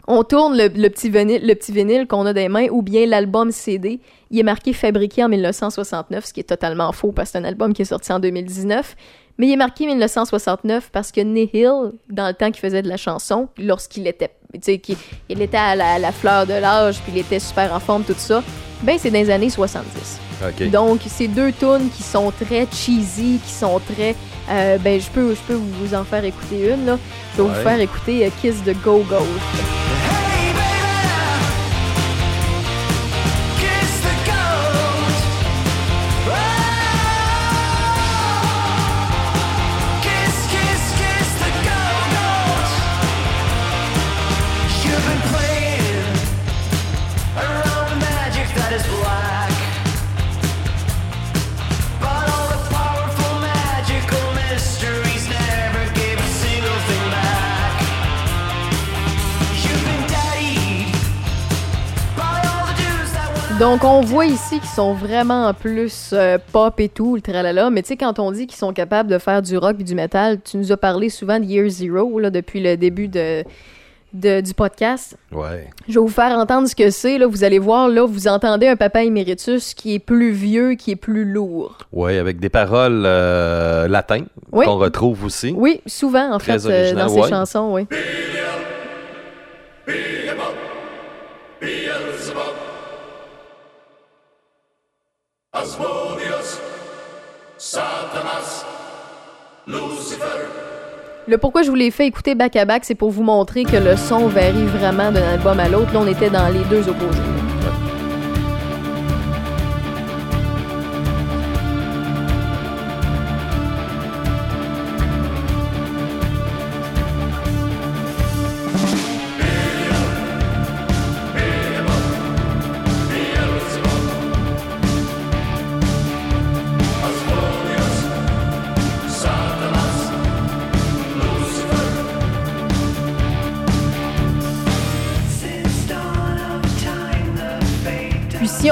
on tourne le, le petit vinyle, le petit vinyle qu'on a des mains, ou bien l'album CD, il est marqué fabriqué en 1969, ce qui est totalement faux parce que c'est un album qui est sorti en 2019. Mais il est marqué 1969 parce que Nihil, dans le temps qu'il faisait de la chanson, lorsqu'il était, tu sais, qu'il il était à la, à la fleur de l'âge, puis il était super en forme, tout ça, ben c'est dans les années 70. OK. Donc, c'est deux tunes qui sont très cheesy, qui sont très. euh, ben, je peux, je peux vous en faire écouter une, là. Je vais Ouais. vous faire écouter euh, Kiss the Go Donc, on voit ici qu'ils sont vraiment plus euh, pop et tout, le tralala. Mais tu sais, quand on dit qu'ils sont capables de faire du rock et du metal, tu nous as parlé souvent de Year Zero, là, depuis le début de, de- du podcast. Ouais. Je vais vous faire entendre ce que c'est. Là, vous allez voir, là, vous entendez un papa éméritus qui est plus vieux, qui est plus lourd. Ouais, avec des paroles euh, latines Oui. qu'on retrouve aussi. Oui, souvent, en Très fait, euh, dans ses ouais. chansons, oui. Le pourquoi je vous l'ai fait écouter back à back, c'est pour vous montrer que le son varie vraiment d'un album à l'autre. Là, on était dans les deux opposés.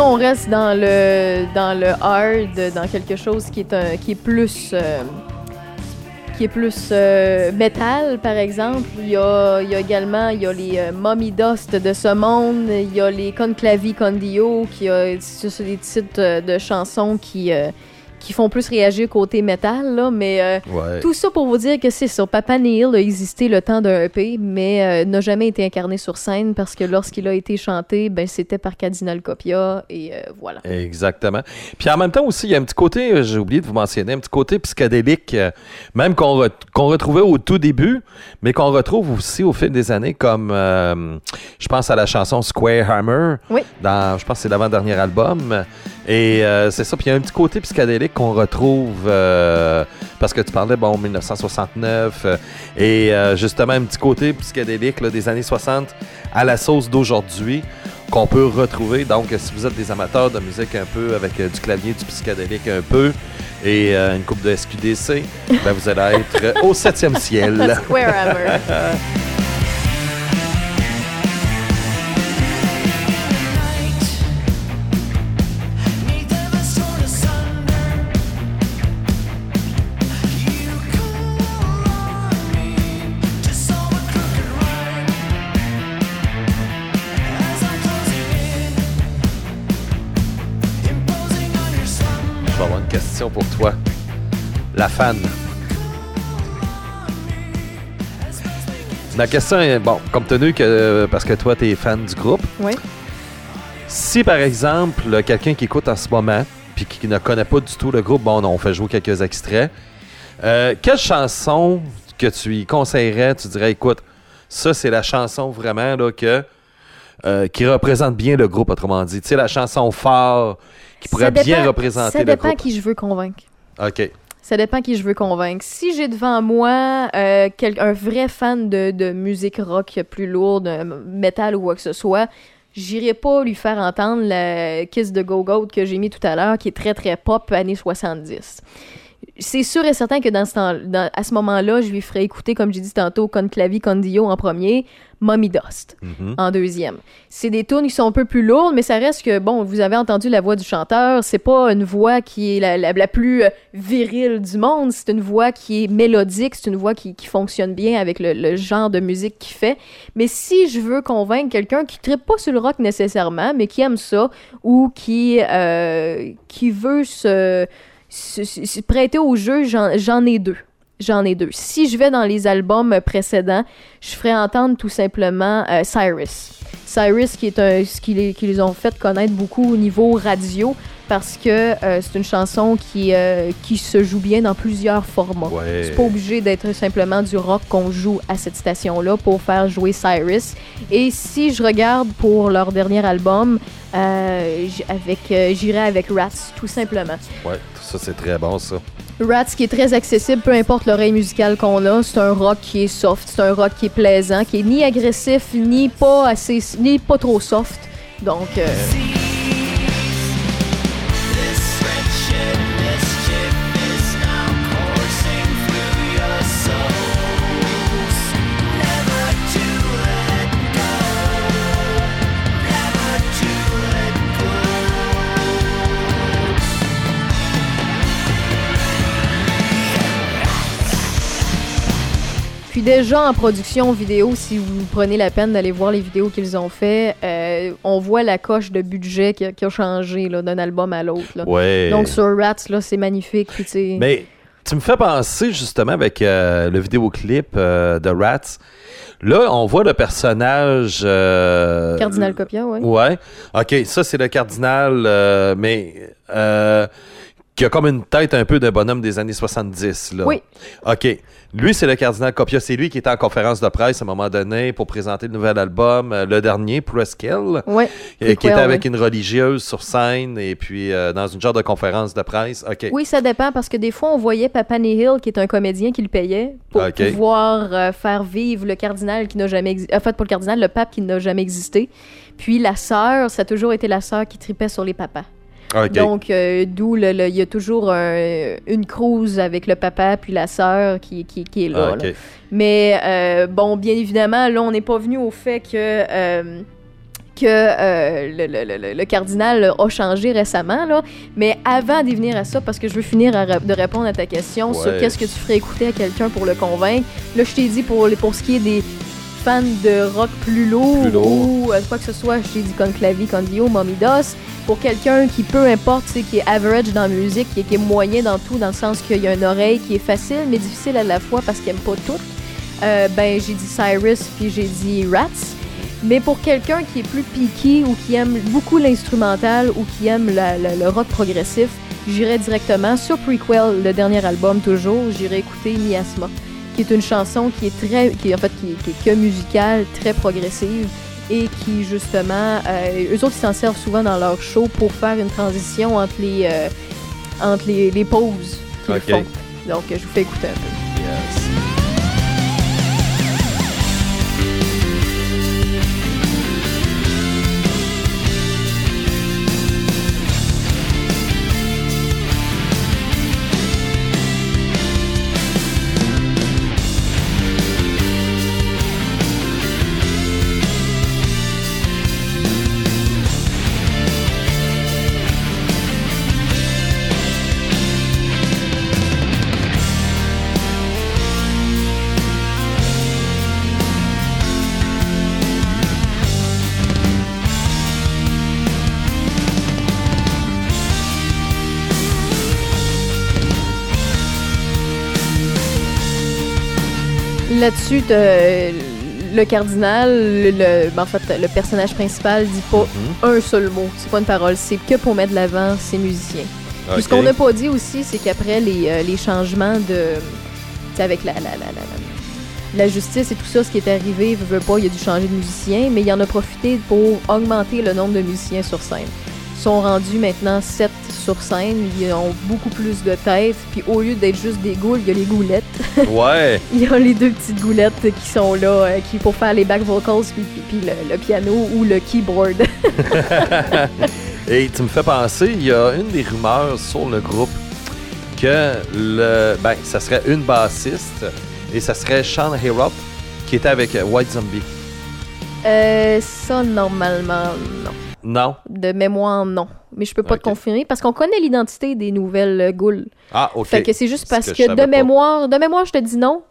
On reste dans le dans le hard, dans quelque chose qui est un qui est plus euh, qui est plus euh, métal par exemple, il y a, il y également les euh, Mommy Dust de ce monde, il y a les Conclavi Condio qui a des titres de chansons qui qui font plus réagir côté métal là, mais euh, Ouais. tout ça pour vous dire que c'est ça. Papa Neil a existé le temps d'un EP, mais euh, n'a jamais été incarné sur scène parce que lorsqu'il a été chanté, ben c'était par Cardinal Copia et euh, voilà. Exactement. Puis en même temps aussi, il y a un petit côté, j'ai oublié de vous mentionner, un petit côté psychédélique, même qu'on re- qu'on retrouvait au tout début, mais qu'on retrouve aussi au fil des années, comme je pense à la chanson Square Hammer, Oui. dans, je pense que c'est l'avant-dernier album. Et euh, c'est ça, puis il y a un petit côté psychédélique qu'on retrouve, euh, parce que tu parlais, bon, 1969, euh, et justement un petit côté psychédélique là, des années 60 à la sauce d'aujourd'hui qu'on peut retrouver. Donc, si vous êtes des amateurs de musique un peu avec du clavier, du psychédélique un peu et une coupe de SQDC, ben, vous allez être au septième ciel. Square La fan. Ma question est, bon, compte tenu que, parce que toi, tu es fan du groupe, Oui. si par exemple, quelqu'un qui écoute en ce moment, puis qui ne connaît pas du tout le groupe, bon, on fait jouer quelques extraits, euh, quelle chanson que tu conseillerais, tu dirais, écoute, ça, c'est la chanson vraiment là, que, euh, qui représente bien le groupe, autrement dit. Tu sais, la chanson phare qui pourrait Ça bien dépend- représenter Ça le dépend groupe. qui je veux convaincre. OK. Ça dépend qui je veux convaincre. Si j'ai devant moi euh, un vrai fan de, musique rock plus lourde, euh, métal ou quoi que ce soit, j'irai pas lui faire entendre la Kiss de Go Go que j'ai mis tout à l'heure, qui est très très pop années 70. C'est sûr et certain que dans ce temps, dans- à ce moment-là, je lui ferai écouter, comme j'ai dit tantôt, Conclavi Condio en premier, Mommy Dust Mhm. en deuxième. C'est des tunes qui sont un peu plus lourdes, mais ça reste que, bon, vous avez entendu la voix du chanteur, c'est pas une voix qui est la, la- la plus euh, virile du monde, c'est une voix qui est mélodique, c'est une voix qui, qui fonctionne bien avec le, le genre de musique qu'il fait. Mais si je veux convaincre quelqu'un qui ne pas sur le rock nécessairement, mais qui aime ça, ou qui, euh, qui veut se prêter au jeu, j'en ai deux. J'en ai deux. Si je vais dans les albums précédents, je ferai entendre tout simplement euh, Cyrus. Cyrus, qui est un, ce qui les, qui les ont fait connaître beaucoup au niveau radio, parce que euh, c'est une chanson qui, euh, qui se joue bien dans plusieurs formats. Ouais. C'est pas obligé d'être simplement du rock qu'on joue à cette station-là pour faire jouer Cyrus. Et si je regarde pour leur dernier album, euh, avec, j'irai avec Rats, tout simplement. Ouais, c'est très bon, ça. Rats qui est très accessible, peu importe l'oreille musicale qu'on a, c'est un rock qui est soft, c'est un rock qui est plaisant, qui est ni agressif, ni pas assez, ni pas trop soft. Donc, euh, déjà en production vidéo, si vous prenez la peine d'aller voir les vidéos qu'ils ont fait, euh, on voit la coche de budget qui a, qui a changé d'un album à l'autre. Ouais. Donc sur Rats, là, c'est magnifique. Puis Mais tu me fais penser justement avec euh, le vidéoclip euh, de Rats. Là, on voit le personnage. euh, Cardinal Copia, ouais. Ouais. OK, ça, c'est le cardinal, mais qui a comme une tête un peu d'un bonhomme des années 70. Là. Oui. OK. Lui, c'est le cardinal Copia. C'est lui qui était en conférence de presse à un moment donné pour présenter le nouvel album, euh, le dernier, Presqu'elle, Ouais. euh, qui était avec une religieuse sur scène et puis euh, dans une genre de conférence de presse. OK. Oui, ça dépend parce que des fois, on voyait Papa Nihil, qui est un comédien, qui le payait pour Ok. pouvoir euh, faire vivre le cardinal qui n'a jamais existé. En fait, pour le cardinal, le pape qui n'a jamais existé. Puis la sœur, ça a toujours été la sœur qui tripait sur les papas. OK. Donc, euh, d'où il y a toujours un- une cruise avec le papa puis la sœur qui, qui, qui est là. Ah, là. Mais euh, bon, bien évidemment, là, on n'est pas venu au fait que, euh, que euh, le, le- le- le cardinal a changé récemment. Là. Mais avant d'y venir à ça, parce que je veux finir à de répondre à ta question sur qu'est-ce que tu ferais écouter à quelqu'un pour le convaincre. Là, je t'ai dit pour, pour ce qui est des de rock plus lourd, Plus lourd. ou euh, quoi que ce soit, je t'ai dit Conclavi, Condio, Mommy Dos. Pour quelqu'un qui, peu importe, sais, qui est average dans la musique, qui est, qui est moyen dans tout, dans le sens qu'il y a une oreille qui est facile mais difficile à la fois parce qu'il aime pas tout, euh, ben j'ai dit Cyrus puis j'ai dit Rats. Mais pour quelqu'un qui est plus piqué ou qui aime beaucoup l'instrumental ou qui aime la- la- le rock progressif, j'irai directement sur Prequel, le dernier album toujours, j'irai écouter Miasma, qui est une chanson qui est très, qui est en fait qui est, qui est que musicale, très progressive et qui justement, euh, eux autres ils s'en servent souvent dans leur show pour faire une transition entre les euh, entre les, les pauses qu'ils font. Donc je vous fais écouter un peu. Là-dessus, le cardinal, le, le- ben, en fait, le personnage principal dit pas Mhm. un seul mot, c'est pas une parole, c'est que pour mettre de l'avant ses musiciens. Puis ce qu'on n'a pas dit aussi, c'est qu'après les, euh, les changements de. Tu sais, avec la, la, la, la, la- justice et tout ça, ce qui est arrivé, veut, veut pas, il a dû changer de musicien, mais il en a profité pour augmenter le nombre de musiciens sur scène. Sont rendus maintenant 7 sur scène, ils ont beaucoup plus de têtes, puis au lieu d'être juste des goules, il y a les goulettes. Ouais. Il y a les deux petites goulettes qui sont là, euh, qui pour faire les back vocals, puis, puis- puis le, le piano ou le keyboard. Et tu me fais penser, il y a une des rumeurs sur le groupe que le, ben, ça serait une bassiste et ça serait Sean Harrop qui était avec euh, White Zombie. euh, ça, normalement, non. Non. De mémoire, non. Mais je peux pas te confirmer parce qu'on connaît l'identité des nouvelles euh, goules. Ah, ok. Fait que c'est juste Ce parce que de pas. mémoire, de mémoire, je te dis non.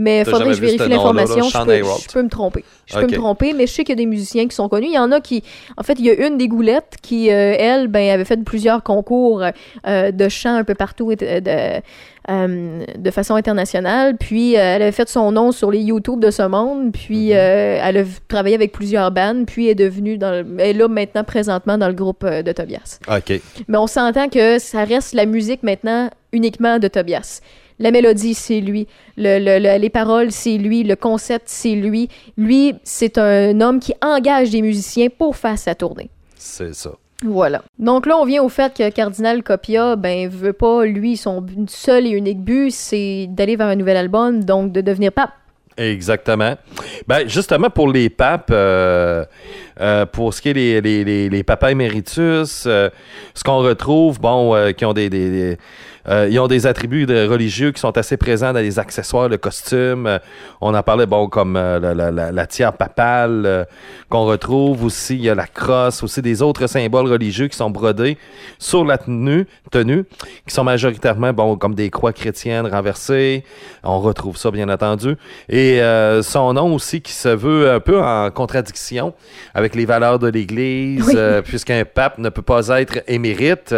Mais faudrait que je vérifie l'information. Je, je peux me tromper. Je peux me tromper, mais je sais qu'il y a des musiciens qui sont connus. Il y en a qui, en fait, il y a une des goulettes qui, euh, elle, ben, avait fait plusieurs concours euh, de chant un peu partout et de, de, euh, de façon internationale. Puis euh, elle avait fait son nom sur les YouTube de ce monde. Puis Mhm. euh, elle a travaillé avec plusieurs bandes. Puis est devenue dans le- elle est là maintenant présentement dans le groupe euh, de Tobias. Ok. Mais on s'entend que ça reste la musique maintenant uniquement de Tobias. La mélodie, c'est lui. Le, le- le- les paroles, c'est lui. Le concept, c'est lui. Lui, c'est un homme qui engage des musiciens pour faire sa tournée. C'est ça. Voilà. Donc là, on vient au fait que Cardinal Copia, ben, veut pas, lui, son seul et unique but, c'est d'aller vers un nouvel album, donc de devenir pape. Exactement. Ben, justement, pour les papes, euh, euh, pour ce qui est les, les, les, les papas éméritus, euh, ce qu'on retrouve, bon, euh, qui ont des, des- des- euh, ils ont des attributs de- religieux qui sont assez présents dans les accessoires, le costume. Euh, on en parlait, bon, comme euh, la, la, tiare papale qu'on retrouve aussi. Il y a la crosse, aussi des autres symboles religieux qui sont brodés sur la tenue, tenue qui sont majoritairement, bon, comme des croix chrétiennes renversées. On retrouve ça, bien entendu. Et son nom aussi qui se veut un peu en contradiction avec les valeurs de l'Église, Oui. puisqu'un pape ne peut pas être émérite.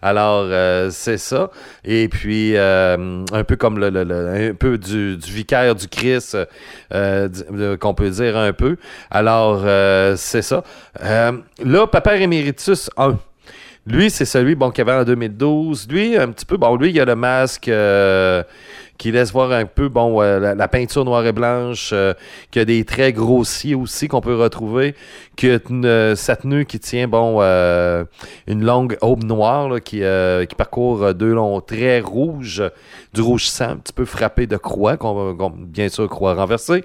Alors, c'est ça. Et puis, euh, un peu comme le, le- un peu du, du vicaire du Christ, euh, euh, qu'on peut dire un peu. Alors, c'est ça. Là, Papa Emeritus 1. Lui, c'est celui bon, qu'il avait en 2012. Lui, un petit peu, bon, lui, il a le masque qui laisse voir un peu, bon, euh, la, peinture noire et blanche, euh, qui a des traits grossiers aussi qu'on peut retrouver, qui a une, euh, sa qui tient, bon, euh, une longue aube noire qui, qui parcourt deux longs traits rouges, du rouge sang, un petit peu frappé de croix, qu'on, qu'on- bien sûr, croix renversée.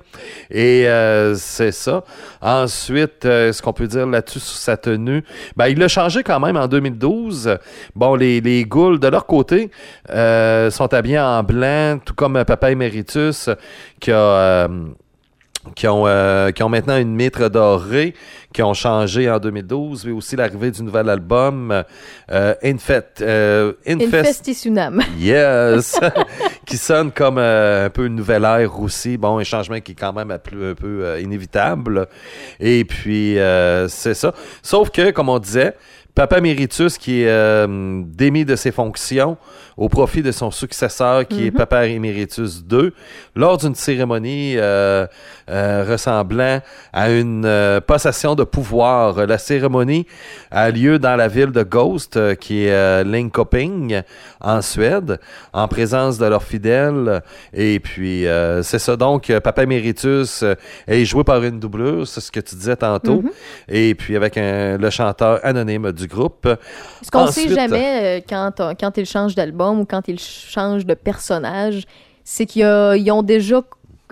Et euh, c'est ça. Ensuite, euh, ce qu'on peut dire là-dessus sur sa tenue, ben, il l'a changé quand même en 2012. Bon, les, les ghouls, de leur côté, euh, sont habillés en blanc, tout comme Papa Emeritus, qui a... qui ont, euh, qui ont maintenant une mitre dorée, qui ont changé en 2012, mais aussi l'arrivée du nouvel album euh, Infest, euh, Infest-. Yes! qui sonne comme euh, un peu une nouvelle ère aussi. Bon, un changement qui est quand même un peu, un peu, euh, inévitable. Et puis, c'est ça. Sauf que, comme on disait, Papa Méritus, qui est démis de ses fonctions au profit de son successeur, qui est Papa Emeritus II, lors d'une cérémonie euh, euh, ressemblant à une euh, passation de pouvoir. La cérémonie a lieu dans la ville de Ghost, euh, qui est Linköping, en Suède, en présence de leurs fidèles. Et puis, c'est ça. Donc, Papa Emeritus est joué par une doublure, c'est ce que tu disais tantôt. Et puis, avec un- le chanteur anonyme du groupe. Ce qu'on sait Ensuite- jamais quand, ils changent d'album ou quand ils changent de personnage, c'est qu'ils ils ont déjà.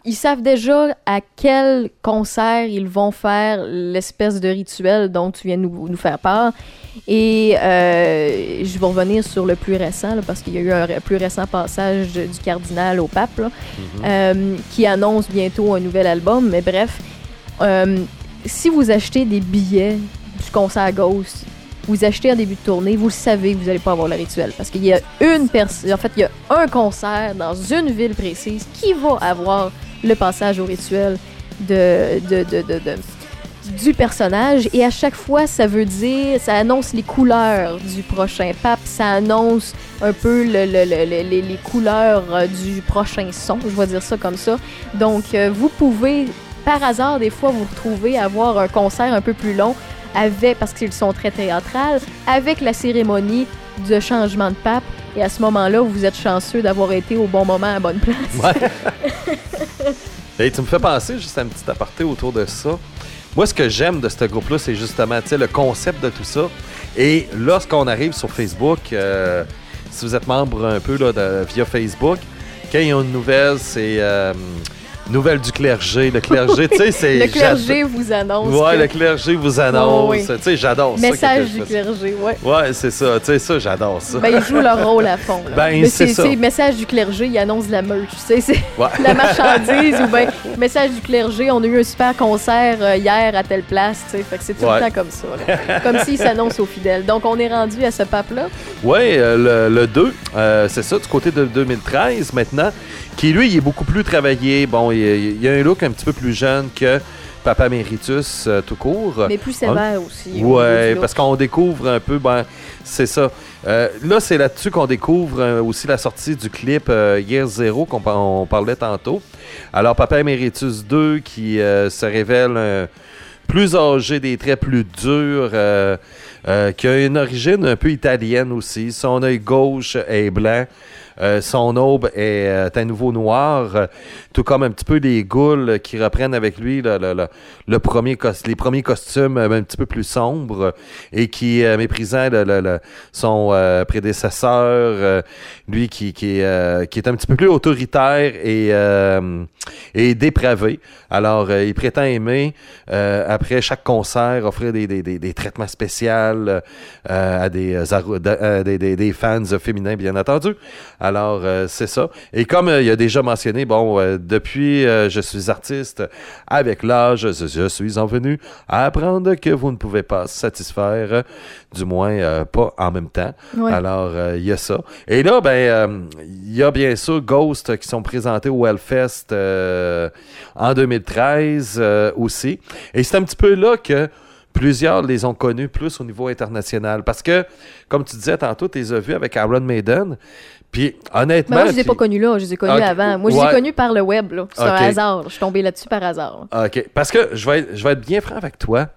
Ils savent déjà à quel concert ils vont faire l'espèce de rituel dont tu viens nous, nous faire part. Et euh, je vais revenir sur le plus récent, là, parce qu'il y a eu un plus récent passage de- du cardinal au pape, là, euh, qui annonce bientôt un nouvel album. Mais bref, euh, si vous achetez des billets du concert Ghost, vous achetez en début de tournée, vous le savez que vous n'allez pas avoir le rituel. Parce qu'il y a une personne, en fait, il y a un concert dans une ville précise qui va avoir le passage au rituel de, du personnage. Et à chaque fois, ça veut dire, ça annonce les couleurs du prochain pape. ça annonce un peu le- le- le- le- les, les couleurs euh, du prochain son, je vais dire ça comme ça. Donc, euh, vous pouvez, par hasard, des fois, vous retrouver à avoir un concert un peu plus long avec, parce qu'ils sont très théâtrales, avec la cérémonie de changement de pape. Et à ce moment-là, vous êtes chanceux d'avoir été au bon moment à bonne place. Ouais. Et tu me fais penser juste un petit aparté autour de ça. Moi, ce que j'aime de ce groupe-là, c'est justement le concept de tout ça. Et lorsqu'on arrive sur Facebook, euh, si vous êtes membre un peu via Facebook, quand il y a une nouvelle, c'est euh, nouvelle du clergé. Le clergé, tu sais, c'est. Le clergé vous annonce. Ouais, que- le clergé vous annonce. Oh, oui. Tu sais, j'adore ça. Message du clergé, ouais. Ouais, c'est ça. Tu sais, ça, j'adore ça. Ben, ils jouent leur rôle à fond. là. Ben, c'est ça. message du clergé, ils annoncent la merch. Tu sais, c'est Ouais. la marchandise ou ben message du clergé, on a eu un super concert euh, hier à telle place. Tu sais, fait que c'est tout Ouais. le temps comme ça. là. Comme s'ils s'annoncent aux fidèles. Donc, on est rendu à ce pape-là. Oui, le, le 2, euh, c'est ça, du côté de 2013 maintenant, qui lui, il est beaucoup plus travaillé. Bon, il, il y a un look un petit peu plus jeune que Papa Méritus euh, tout court. Mais plus sévère aussi. Ouais, parce qu'on découvre un peu, ben, c'est ça. Euh, là, c'est là-dessus qu'on découvre euh, aussi la sortie du clip euh, Year Zero qu'on par- on parlait tantôt. Alors, Papa Emeritus 2 qui se révèle plus âgé, des traits plus durs, qui a une origine un peu italienne aussi. Son œil gauche est blanc. Euh, son aube est euh, à nouveau noir, euh, tout comme un petit peu les goules qui reprennent avec lui premier les premiers costumes euh, un petit peu plus sombres et qui, euh, méprisant son euh, prédécesseur, euh, lui qui, est, euh, un petit peu plus autoritaire et, euh, dépravé. Alors, euh, il prétend aimer, euh, après chaque concert, offrir des, traitements spéciaux euh, à, euh, des, des fans féminins, bien entendu. Alors, euh, c'est ça. Et comme euh, il a déjà mentionné, bon, euh, depuis je suis artiste, avec l'âge, je, je suis en venu à apprendre que vous ne pouvez pas satisfaire, du moins pas en même temps. Ouais. Alors, il y a ça. Et là, ben, il y a bien sûr Ghost qui sont présentés au Hellfest en 2013 euh, aussi. Et c'est un petit peu là que plusieurs les ont connus plus au niveau international. Parce que, comme tu disais tantôt, tu les as vus avec Iron Maiden. Puis, honnêtement. Mais moi, je les ai pas connus là, je les ai connus avant. Moi, je les ai connus par le web. là. C'est un hasard. Je suis tombée là-dessus par hasard. OK. Parce que je vais être, je vais être bien franc avec toi.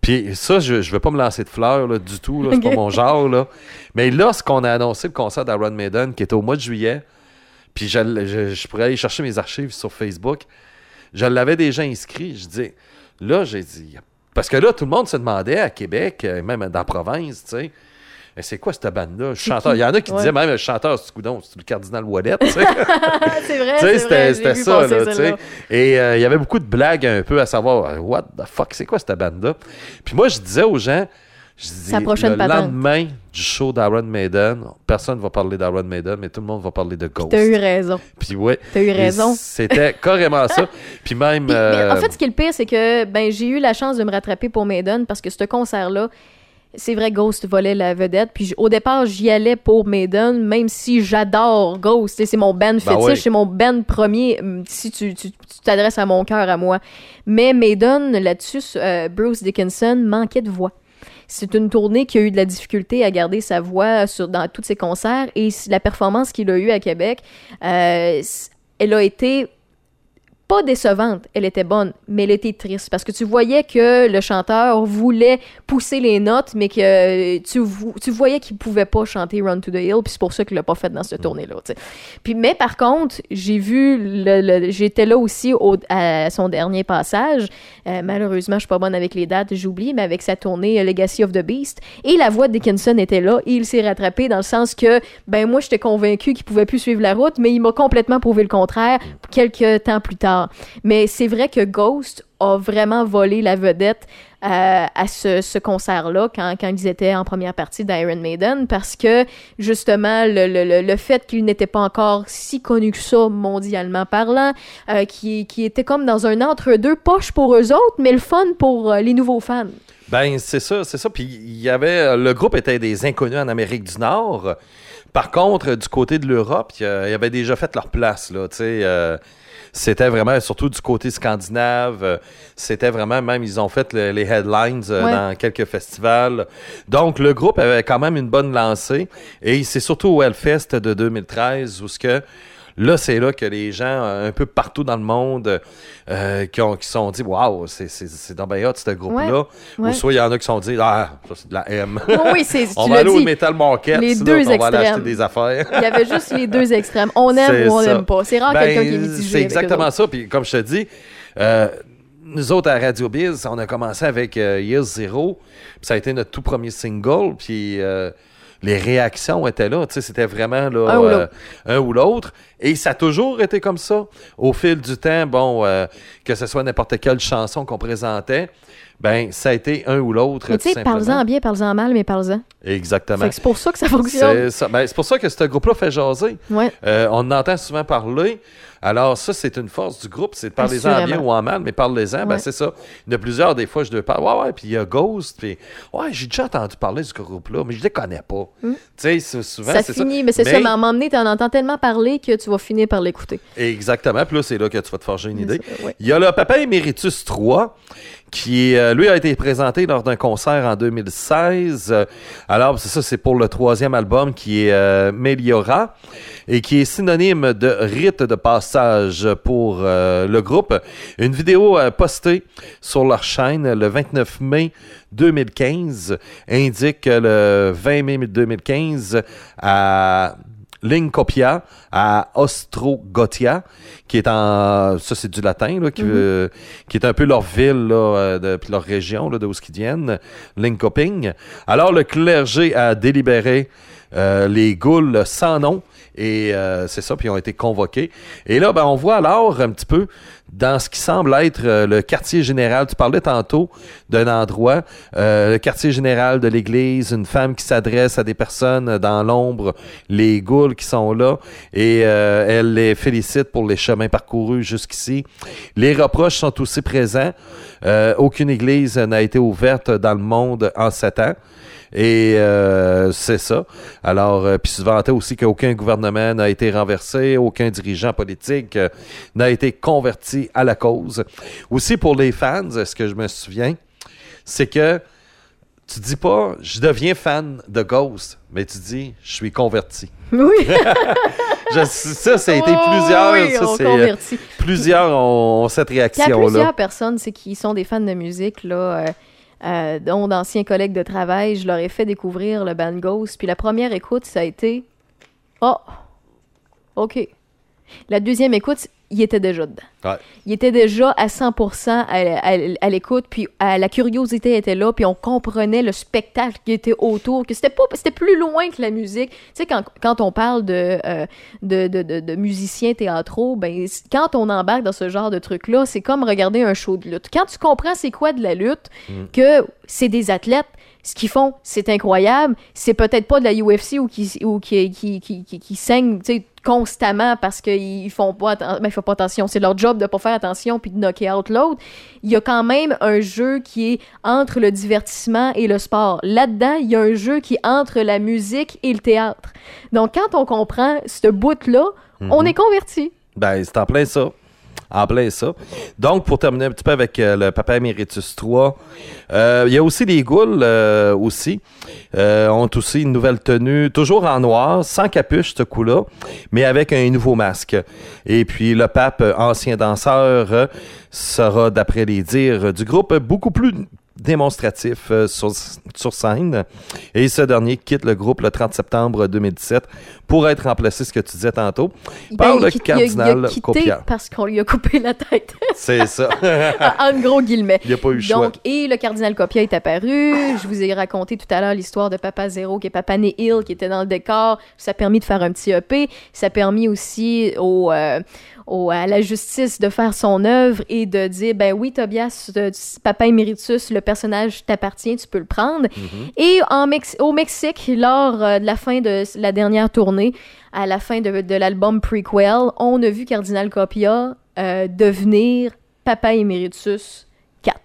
Puis ça, je ne vais pas me lancer de fleurs là, du tout. là. C'est pas mon genre. Là. Mais lorsqu'on a annoncé le concert d'Iron Maiden, qui était au mois de juillet, puis je, je, je pourrais aller chercher mes archives sur Facebook, je l'avais déjà inscrit. Je dis, là, j'ai dit... Parce que là, tout le monde se demandait à Québec, euh, même dans la province, tu sais, Eh, c'est quoi cette bande-là? Chanteur. Il y en a qui Ouais. disaient même le chanteur, c'est coudon, c'est le cardinal Wallet. c'est vrai, c'était ça, là. Et euh, il y avait beaucoup de blagues un peu à savoir, euh, what the fuck, c'est quoi cette bande-là? Puis moi, je disais aux gens, je dis, Sa prochaine le patente. lendemain du show d'Iron Maiden, personne va parler d'Iron Maiden, mais tout le monde va parler de Ghost. T'as eu raison. Puis ouais. T'as eu raison. C'était carrément ça. Puis même... Puis, mais euh, en fait, ce qui est le pire, c'est que ben, j'ai eu la chance de me rattraper pour Maiden parce que ce concert-là, c'est vrai, Ghost volait la vedette. Puis au départ, j'y allais pour Maiden, même si j'adore Ghost. C'est mon band fétiche, oui. c'est mon band premier. Si tu tu- tu t'adresses à mon cœur, à moi. Mais Maiden, là-dessus, euh, Bruce Dickinson manquait de voix. C'est une tournée qui a eu de la difficulté à garder sa voix sur, dans tous ses concerts et la performance qu'il a eue à Québec, euh, elle a été pas décevante, elle était bonne, mais elle était triste parce que tu voyais que le chanteur voulait pousser les notes, mais que euh, tu, vo- tu voyais qu'il pouvait pas chanter Run to the Hill, puis c'est pour ça qu'il l'a pas fait dans cette tournée-là. tu sais. Puis, mais par contre, j'ai vu, le, le- j'étais là aussi au, à son dernier passage. Euh, malheureusement, je suis pas bonne avec les dates, j'oublie, mais avec sa tournée euh, Legacy of the Beast, et la voix de Dickinson était là, et il s'est rattrapé dans le sens que, ben moi, j'étais convaincu qu'il pouvait plus suivre la route, mais il m'a complètement prouvé le contraire quelques temps plus tard. Mais c'est vrai que Ghost a vraiment volé la vedette euh, à ce, ce concert-là quand, ils étaient en première partie d'Iron Maiden parce que justement le, le, le, fait qu'il n'était pas encore si connu que ça mondialement parlant, euh, qui, qui était comme dans un entre-deux poche pour eux autres, mais le fun pour euh, les nouveaux fans. Ben, c'est ça, c'est ça. Puis il y avait. Le groupe était des inconnus en Amérique du Nord. Par contre, du côté de l'Europe, il y a- il y avait déjà fait leur place, là. C'était vraiment, surtout du côté scandinave, euh, c'était vraiment, même, ils ont fait le- les headlines euh, Ouais. dans quelques festivals. Donc, le groupe avait quand même une bonne lancée. Et c'est surtout au Hellfest de 2013 où ce que. Là, c'est là que les gens, euh, un peu partout dans le monde, euh, qui, ont, qui sont dit Waouh, c'est c'est- c'est dans hot, ce groupe-là. Ouais, ouais. Ou soit il y en a qui sont dit Ah, ça, c'est de la M. Oui, oui, c'est, on tu va aller au. Metal Market, Les deux on va aller acheter des affaires. Il y avait juste les deux extrêmes. On aime ou on n'aime pas. C'est rare Ben, quelqu'un qui est mitigé. C'est exactement ça. Puis comme je te dis, euh, nous autres à Radio Biz, on a commencé avec euh, Years Zero. Puis ça a été notre tout premier single. Puis euh, les réactions étaient là. C'était vraiment là, Un ou euh, l'autre. un ou l'autre. Et ça a toujours été comme ça. Au fil du temps, bon, euh, que ce soit n'importe quelle chanson qu'on présentait, ben ça a été un ou l'autre. Mais tu sais, parle-en bien, parle-en mal, mais parle-en. Exactement. C'est pour ça que ça fonctionne. C'est. Ben, c'est pour ça que ce groupe-là fait jaser. Ouais. Euh, on en entend souvent parler. Alors, ça, c'est une force du groupe. C'est de parler-en bien ou en mal, mais parlez-en. Ben, Ouais. c'est ça. Il y en a plusieurs, des fois, je dois parler. Ouais, ouais, puis il y a Ghost. Puis, ouais, j'ai déjà entendu parler de ce groupe-là, mais je les connais pas. Tu sais, c'est- souvent, ça finit, mais c'est ça, mais à un moment donné, tu en entends tellement parler que tu vas finir par l'écouter. Exactement. Puis là, c'est là que tu vas te forger une idée. Ouais. Il y a Papa Emeritus 3, qui, euh, lui, a été présenté lors d'un concert en 2016. Euh, alors, c'est ça, c'est pour le troisième album qui est euh, Meliora et qui est synonyme de rite de passage pour le groupe. Une vidéo postée sur leur chaîne le 29 mai 2015 indique que le 20 mai 2015 à Linkopia à Ostrogothia, qui est en. Ça, c'est du latin, là, qui, veut- qui est un peu leur ville, là, euh, de, puis leur région, là, de où ils viennent, Linkoping. Alors, le clergé a délibéré euh, les goules sans nom, et euh, c'est ça, puis ils ont été convoqués. Et là, ben, on voit alors un petit peu dans ce qui semble être euh, le quartier général. Tu parlais tantôt d'un endroit, euh, le quartier général de l'église, une femme qui s'adresse à des personnes dans l'ombre, les goules qui sont là, et elle les félicite pour les chemins parcourus jusqu'ici. Les reproches sont aussi présents. Aucune église n'a été ouverte dans le monde en sept ans. Et euh, c'est ça. Alors, euh, puis se vantait aussi qu'aucun gouvernement n'a été renversé, aucun dirigeant politique euh, n'a été converti à la cause. Aussi pour les fans, ce que je me souviens, c'est que tu dis pas je deviens fan de Ghost, mais tu dis je suis converti. Oui. Je- ça, ça a été Oh, plusieurs. oui, ça, on plusieurs ont, ont cette Puis à réaction-là. plusieurs personnes qui sont des fans de musique, là, euh, dont d'anciens collègues de travail, je leur ai fait découvrir le band. Puis la première écoute, ça a été Oh, OK. La deuxième écoute, il était déjà dedans. Ouais. Il était déjà à 100% à, à- à l'écoute, puis à- la curiosité était là, puis on comprenait le spectacle qui était autour, que c'était pas, c'était plus loin que la musique. Tu sais, quand, quand on parle de, euh, de, de, de- de musiciens théâtraux, ben, quand on embarque dans ce genre de truc-là, c'est comme regarder un show de lutte. Quand tu comprends c'est quoi de la lutte, que c'est des athlètes, ce qu'ils font, c'est incroyable. C'est peut-être pas de la UFC ou qui, ou qui, qui, qui, qui, qui saignent, tu sais, constamment parce qu'ils font pas, atten- ben, ils font pas attention. C'est leur job de pas faire attention puis de knocker out l'autre. Il y a quand même un jeu qui est entre le divertissement et le sport. Là-dedans, il y a un jeu qui est entre la musique et le théâtre. Donc, quand on comprend ce bout-là, on est converti. Ben, c'est en plein ça. En plein ça. Donc, pour terminer un petit peu avec euh, le Papa Emeritus 3, euh, il y a aussi les Goules, euh, aussi, euh, ont aussi une nouvelle tenue, toujours en noir, sans capuche, ce coup-là, mais avec un nouveau masque. Et puis, le pape, ancien danseur, sera, d'après les dires du groupe, beaucoup plus démonstratif euh, sur, sur scène. Et ce dernier quitte le groupe le 30 septembre 2017 pour être remplacé, ce que tu disais tantôt, par Ben, le quitte- il a- il a cardinal quitté Copia. parce qu'on lui a coupé la tête. C'est ça. en gros guillemets. Il n'y a pas eu le choix. Donc, et le cardinal Copia est apparu. Je vous ai raconté tout à l'heure l'histoire de Papa Zéro, qui est Papa Hill, qui était dans le décor. Ça a permis de faire un petit EP. Ça a permis aussi au, euh, au- à la justice de faire son œuvre et de dire, ben oui, Tobias, euh, Papa Emeritus, le personnage t'appartient, tu peux le prendre. Et en Mex- au Mexique, lors euh, de la fin de la dernière tournée, à la fin de, de l'album Prequel, on a vu Cardinal Copia euh, devenir Papa Emeritus 4.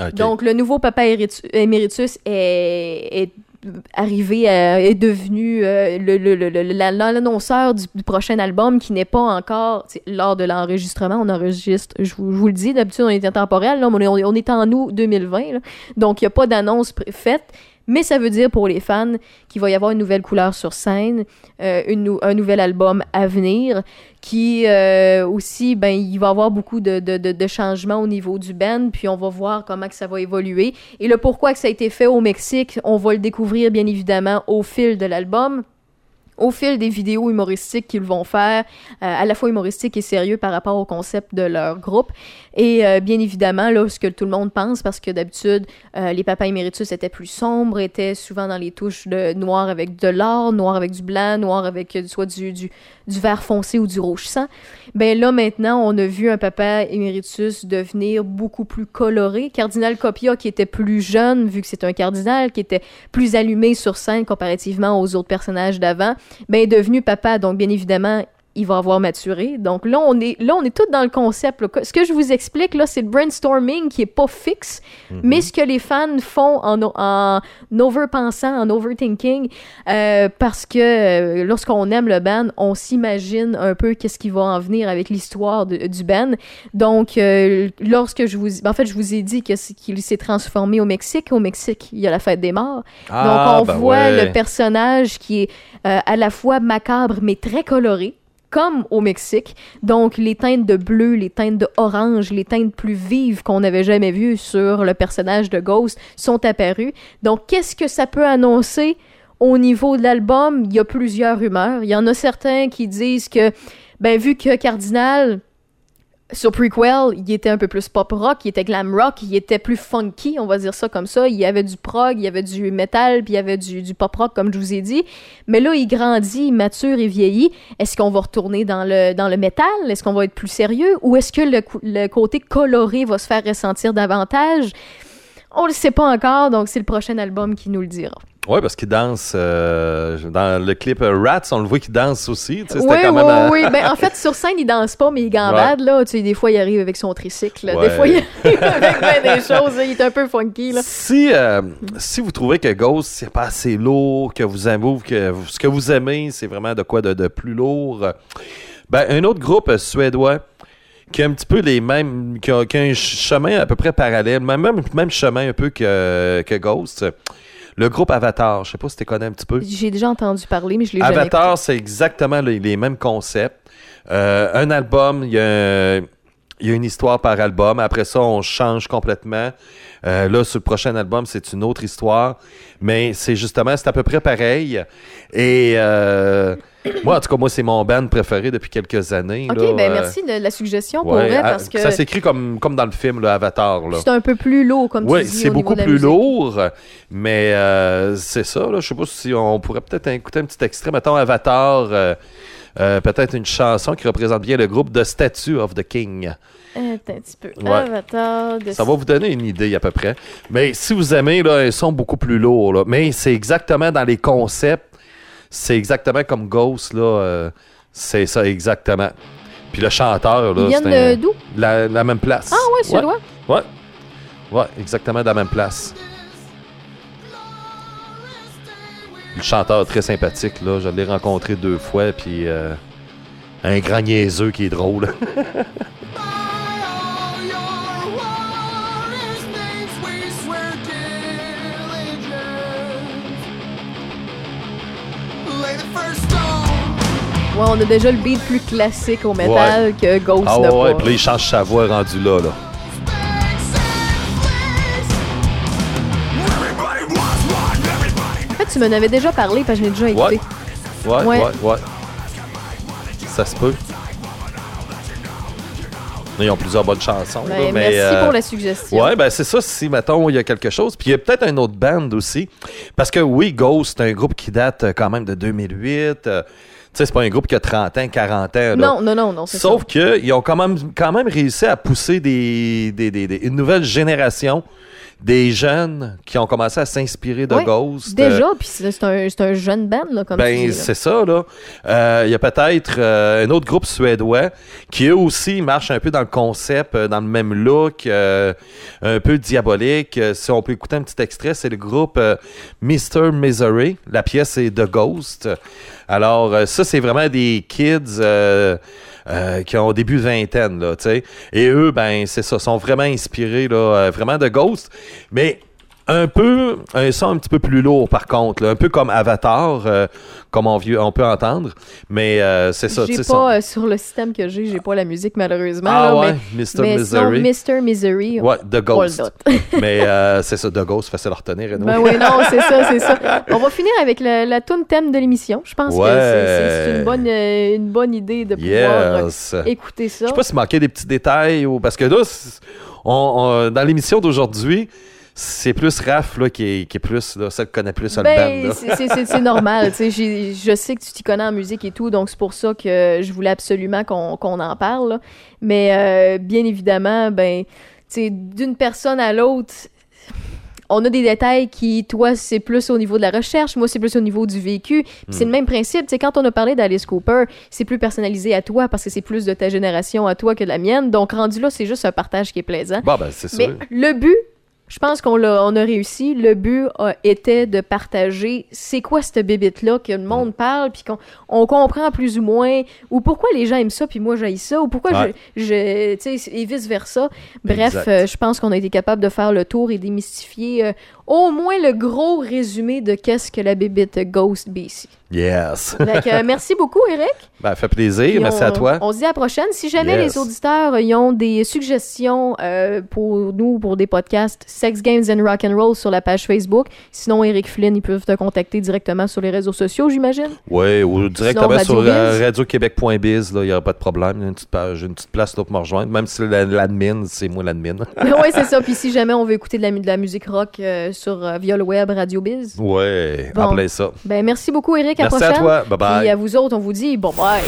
OK. Donc, le nouveau Papa Emeritus est, est arrivé à- est devenu euh, l'annonceur du, prochain album qui n'est pas encore lors de l'enregistrement on enregistre je vous, le dis d'habitude on est intemporel on est, en août 2020 là. donc il n'y a pas d'annonce faite mais ça veut dire pour les fans qu'il va y avoir une nouvelle couleur sur scène, euh, un nouvel album à venir, qui euh, aussi, ben, il va y avoir beaucoup de changements au niveau du band, puis on va voir comment que ça va évoluer. Et le pourquoi que ça a été fait au Mexique, on va le découvrir bien évidemment au fil de l'album. Au fil des vidéos humoristiques qu'ils vont faire, euh, à la fois humoristiques et sérieux par rapport au concept de leur groupe. Et euh, bien évidemment, là, ce que tout le monde pense, parce que d'habitude, euh, les papas éméritus étaient plus sombres, étaient souvent dans les touches de noir avec de l'or, noir avec du blanc, noir avec euh, soit du, du, du vert foncé ou du rouge sang. Ben là, maintenant, on a vu un papa éméritus devenir beaucoup plus coloré. Cardinal Copia, qui était plus jeune, vu que c'est un cardinal, qui était plus allumé sur scène comparativement aux autres personnages d'avant, ben est devenu papa. Donc, bien évidemment, il va avoir maturé. Donc là, on est là, on est tout dans le concept. là. Ce que je vous explique là, c'est le brainstorming qui est pas fixe, mais ce que les fans font en, en overpensant, en overthinking, euh, parce que euh, lorsqu'on aime le band, on s'imagine un peu qu'est-ce qui va en venir avec l'histoire de- du band. Donc, euh, lorsque je vous, en fait, je vous ai dit que c'est- qu'il s'est transformé au Mexique. Au Mexique, il y a la fête des morts. Ah, Donc, on ben voit ouais. le personnage qui est à la fois macabre mais très coloré. Comme au Mexique. Donc, les teintes de bleu, les teintes de orange, les teintes plus vives qu'on n'avait jamais vues sur le personnage de Ghost sont apparues. Donc, qu'est-ce que ça peut annoncer au niveau de l'album? Il y a plusieurs rumeurs. Il y en a certains qui disent que, ben, vu que Cardinal, sur Prequel, il était un peu plus pop rock, il était glam rock, il était plus funky, on va dire ça comme ça. Il y avait du prog, il y avait du metal, puis il y avait du, pop rock, comme je vous ai dit. Mais là, il grandit, il mature et vieillit. Est-ce qu'on va retourner dans le, dans le métal? Est-ce qu'on va être plus sérieux? Ou est-ce que le, le côté coloré va se faire ressentir davantage? On le sait pas encore, donc c'est le prochain album qui nous le dira. Ouais, parce qu'il danse euh, dans le clip euh, Rats, on le voit qu'il danse aussi. tu sais, c'était Oui, quand oui, oui. Ben, en fait, sur scène, il danse pas, mais il gambade, là. Tu sais, des fois, il arrive avec son tricycle. Des fois, il arrive avec ben des choses. Il est un peu funky, là. Si, euh, si vous trouvez que Ghost, c'est pas assez lourd, que vous aimez, que vous- ce que vous aimez, c'est vraiment de quoi de, de plus lourd, euh, ben, un autre groupe suédois qui a un petit peu les mêmes, qui a, qui a un ch- chemin à peu près parallèle, même, même, chemin un peu que, que Ghost, le groupe Avatar, je sais pas si tu connais un petit peu. J'ai déjà entendu parler, mais je l'ai jamais. Avatar, c'est exactement les, les mêmes concepts. Euh, un album, il y, a il y a une histoire par album. Après ça, on change complètement. Euh, là, sur le prochain album, c'est une autre histoire. Mais c'est justement, c'est à peu près pareil. Et euh, moi, en tout cas, moi, c'est mon band préféré depuis quelques années. Ok, là. ben Euh, merci de la suggestion pour ouais, vrai, ah, parce que Ça s'écrit comme, comme dans le film, là, Avatar. C'est un peu plus lourd, comme Oui, tu dis. c'est beaucoup plus musique. lourd, mais euh, c'est ça. Là, je sais pas si on pourrait peut-être écouter un petit extrait. Mettons Avatar, euh, euh, peut-être une chanson qui représente bien le groupe The Statue of the King. Attends un petit peu. Ouais. Avatar de Ça va vous donner une idée à peu près. Mais si vous aimez, là, ils sont beaucoup plus lourds. là. Mais c'est exactement dans les concepts. C'est exactement comme Ghost. Là, euh, c'est ça exactement. Puis le chanteur, là, c'est un- de d'où? la, la même place. Ah ouais, suédois? Ouais. Ouais, exactement dans la même place. Le chanteur très sympathique, là. Je l'ai rencontré deux fois, puis euh, un grand niaiseux qui est drôle. Ouais, on a déjà le beat plus classique au métal que Ghost ah ouais, ouais, puis là, il change sa voix rendu là, là. En fait, tu m'en avais déjà parlé, parce que je l'ai déjà écouté. Ouais, Ouais. ouais. Ça se peut. Ils ont plusieurs bonnes chansons. Ben, là, mais, merci euh, pour la suggestion. Ouais, ben c'est ça, si, mettons, il y a quelque chose. Puis il y a peut-être un autre band aussi. Parce que oui, Ghost, c'est un groupe qui date euh, quand même de 2008. Sais, c'est pas un groupe qui a 30 ans, 40 ans. là. Non, non, non, non. Sauf qu'ils ont quand même, quand même réussi à pousser des, des- des- des- une nouvelle génération des jeunes qui ont commencé à s'inspirer de Ouais, Ghost. euh, Déjà, puis c'est un, jeune band, là, comme ben, c'est ça, là. Euh, Il y a peut-être euh, un autre groupe suédois qui, eux aussi, marchent un peu dans le concept, euh, dans le même look, euh, un peu diabolique. Euh, si on peut écouter un petit extrait, c'est le groupe euh, Mr. Misery. La pièce est The Ghost. Alors, euh, ça, c'est vraiment des kids euh, qui ont début vingtaine, là, tu sais. Et eux, ben, c'est ça, sont vraiment inspirés, là, euh, vraiment de Ghost. Mais un peu, un son un petit peu plus lourd par contre, là, un peu comme Avatar, euh, comme on, vieux- on peut entendre, mais euh, c'est ça. J'ai pas, son- euh, sur le système que j'ai, j'ai pas la musique malheureusement. Ah là, ouais, mais, Mr. mais Misery. Mr. Misery. Ouais, The Ghost. mais euh, c'est ça, The Ghost, facile à retenir. anyway. Ben oui, non, c'est ça, c'est ça. On va finir avec la, la tune thème de l'émission. Je pense que Ouais. c'est- c'est une bonne, euh, une bonne idée de pouvoir euh, Yes. écouter ça. Je sais pas s'il manquait des petits détails ou parce que là, c'est- on- on- dans l'émission d'aujourd'hui, c'est plus Raph là, qui, est, qui est plus là, qui connaît plus le band. Ben, c'est- normal. Je sais que tu t'y connais en musique et tout, donc c'est pour ça que je voulais absolument qu'on qu'on en parle. là. Mais euh, bien évidemment, ben, d'une personne à l'autre, on a des détails qui, toi, c'est plus au niveau de la recherche, moi, c'est plus au niveau du vécu. Puis c'est Hmm. le même principe. Tu sais, quand on a parlé d'Alice Cooper, c'est plus personnalisé à toi parce que c'est plus de ta génération à toi que de la mienne. Donc, rendu là, c'est juste un partage qui est plaisant. Bon, ben, c'est Mais le but, je pense qu'on l'a, on a réussi. Le but a- était de partager c'est quoi cette bébite-là que le Mm. monde parle, puis qu'on on comprend plus ou moins, ou pourquoi les gens aiment ça, puis moi j'aille ça, ou pourquoi Ouais. je, je tu sais, et vice-versa. Bref, euh, je pense qu'on a été capable de faire le tour et démystifier euh, au moins le gros résumé de qu'est-ce que la bébite Ghost BC. Yes. Que, euh, merci beaucoup, Eric. ben, fait plaisir. Puis Merci on, à toi. On se dit à la prochaine. Si jamais Yes. les auditeurs euh, ils ont des suggestions euh, pour nous, pour des podcasts, Sex Games and Rock and Roll sur la page Facebook. Sinon, Eric Flynn, ils peuvent te contacter directement sur les réseaux sociaux, j'imagine. Oui, ou directement sur euh, Biz. radioquebec.biz, là, il n'y aura pas de problème. Une petite page, une petite place là, pour me rejoindre, même si la- l'admin, c'est moi l'admin. oui, c'est ça. Puis si jamais on veut écouter de la, mu- de la musique rock euh, sur euh, via le web Radio Biz. Ouais, Bon. appelez ça. Ben merci beaucoup, Eric. À Merci à toi. Bye bye. Puis à vous autres, on vous dit bon bye.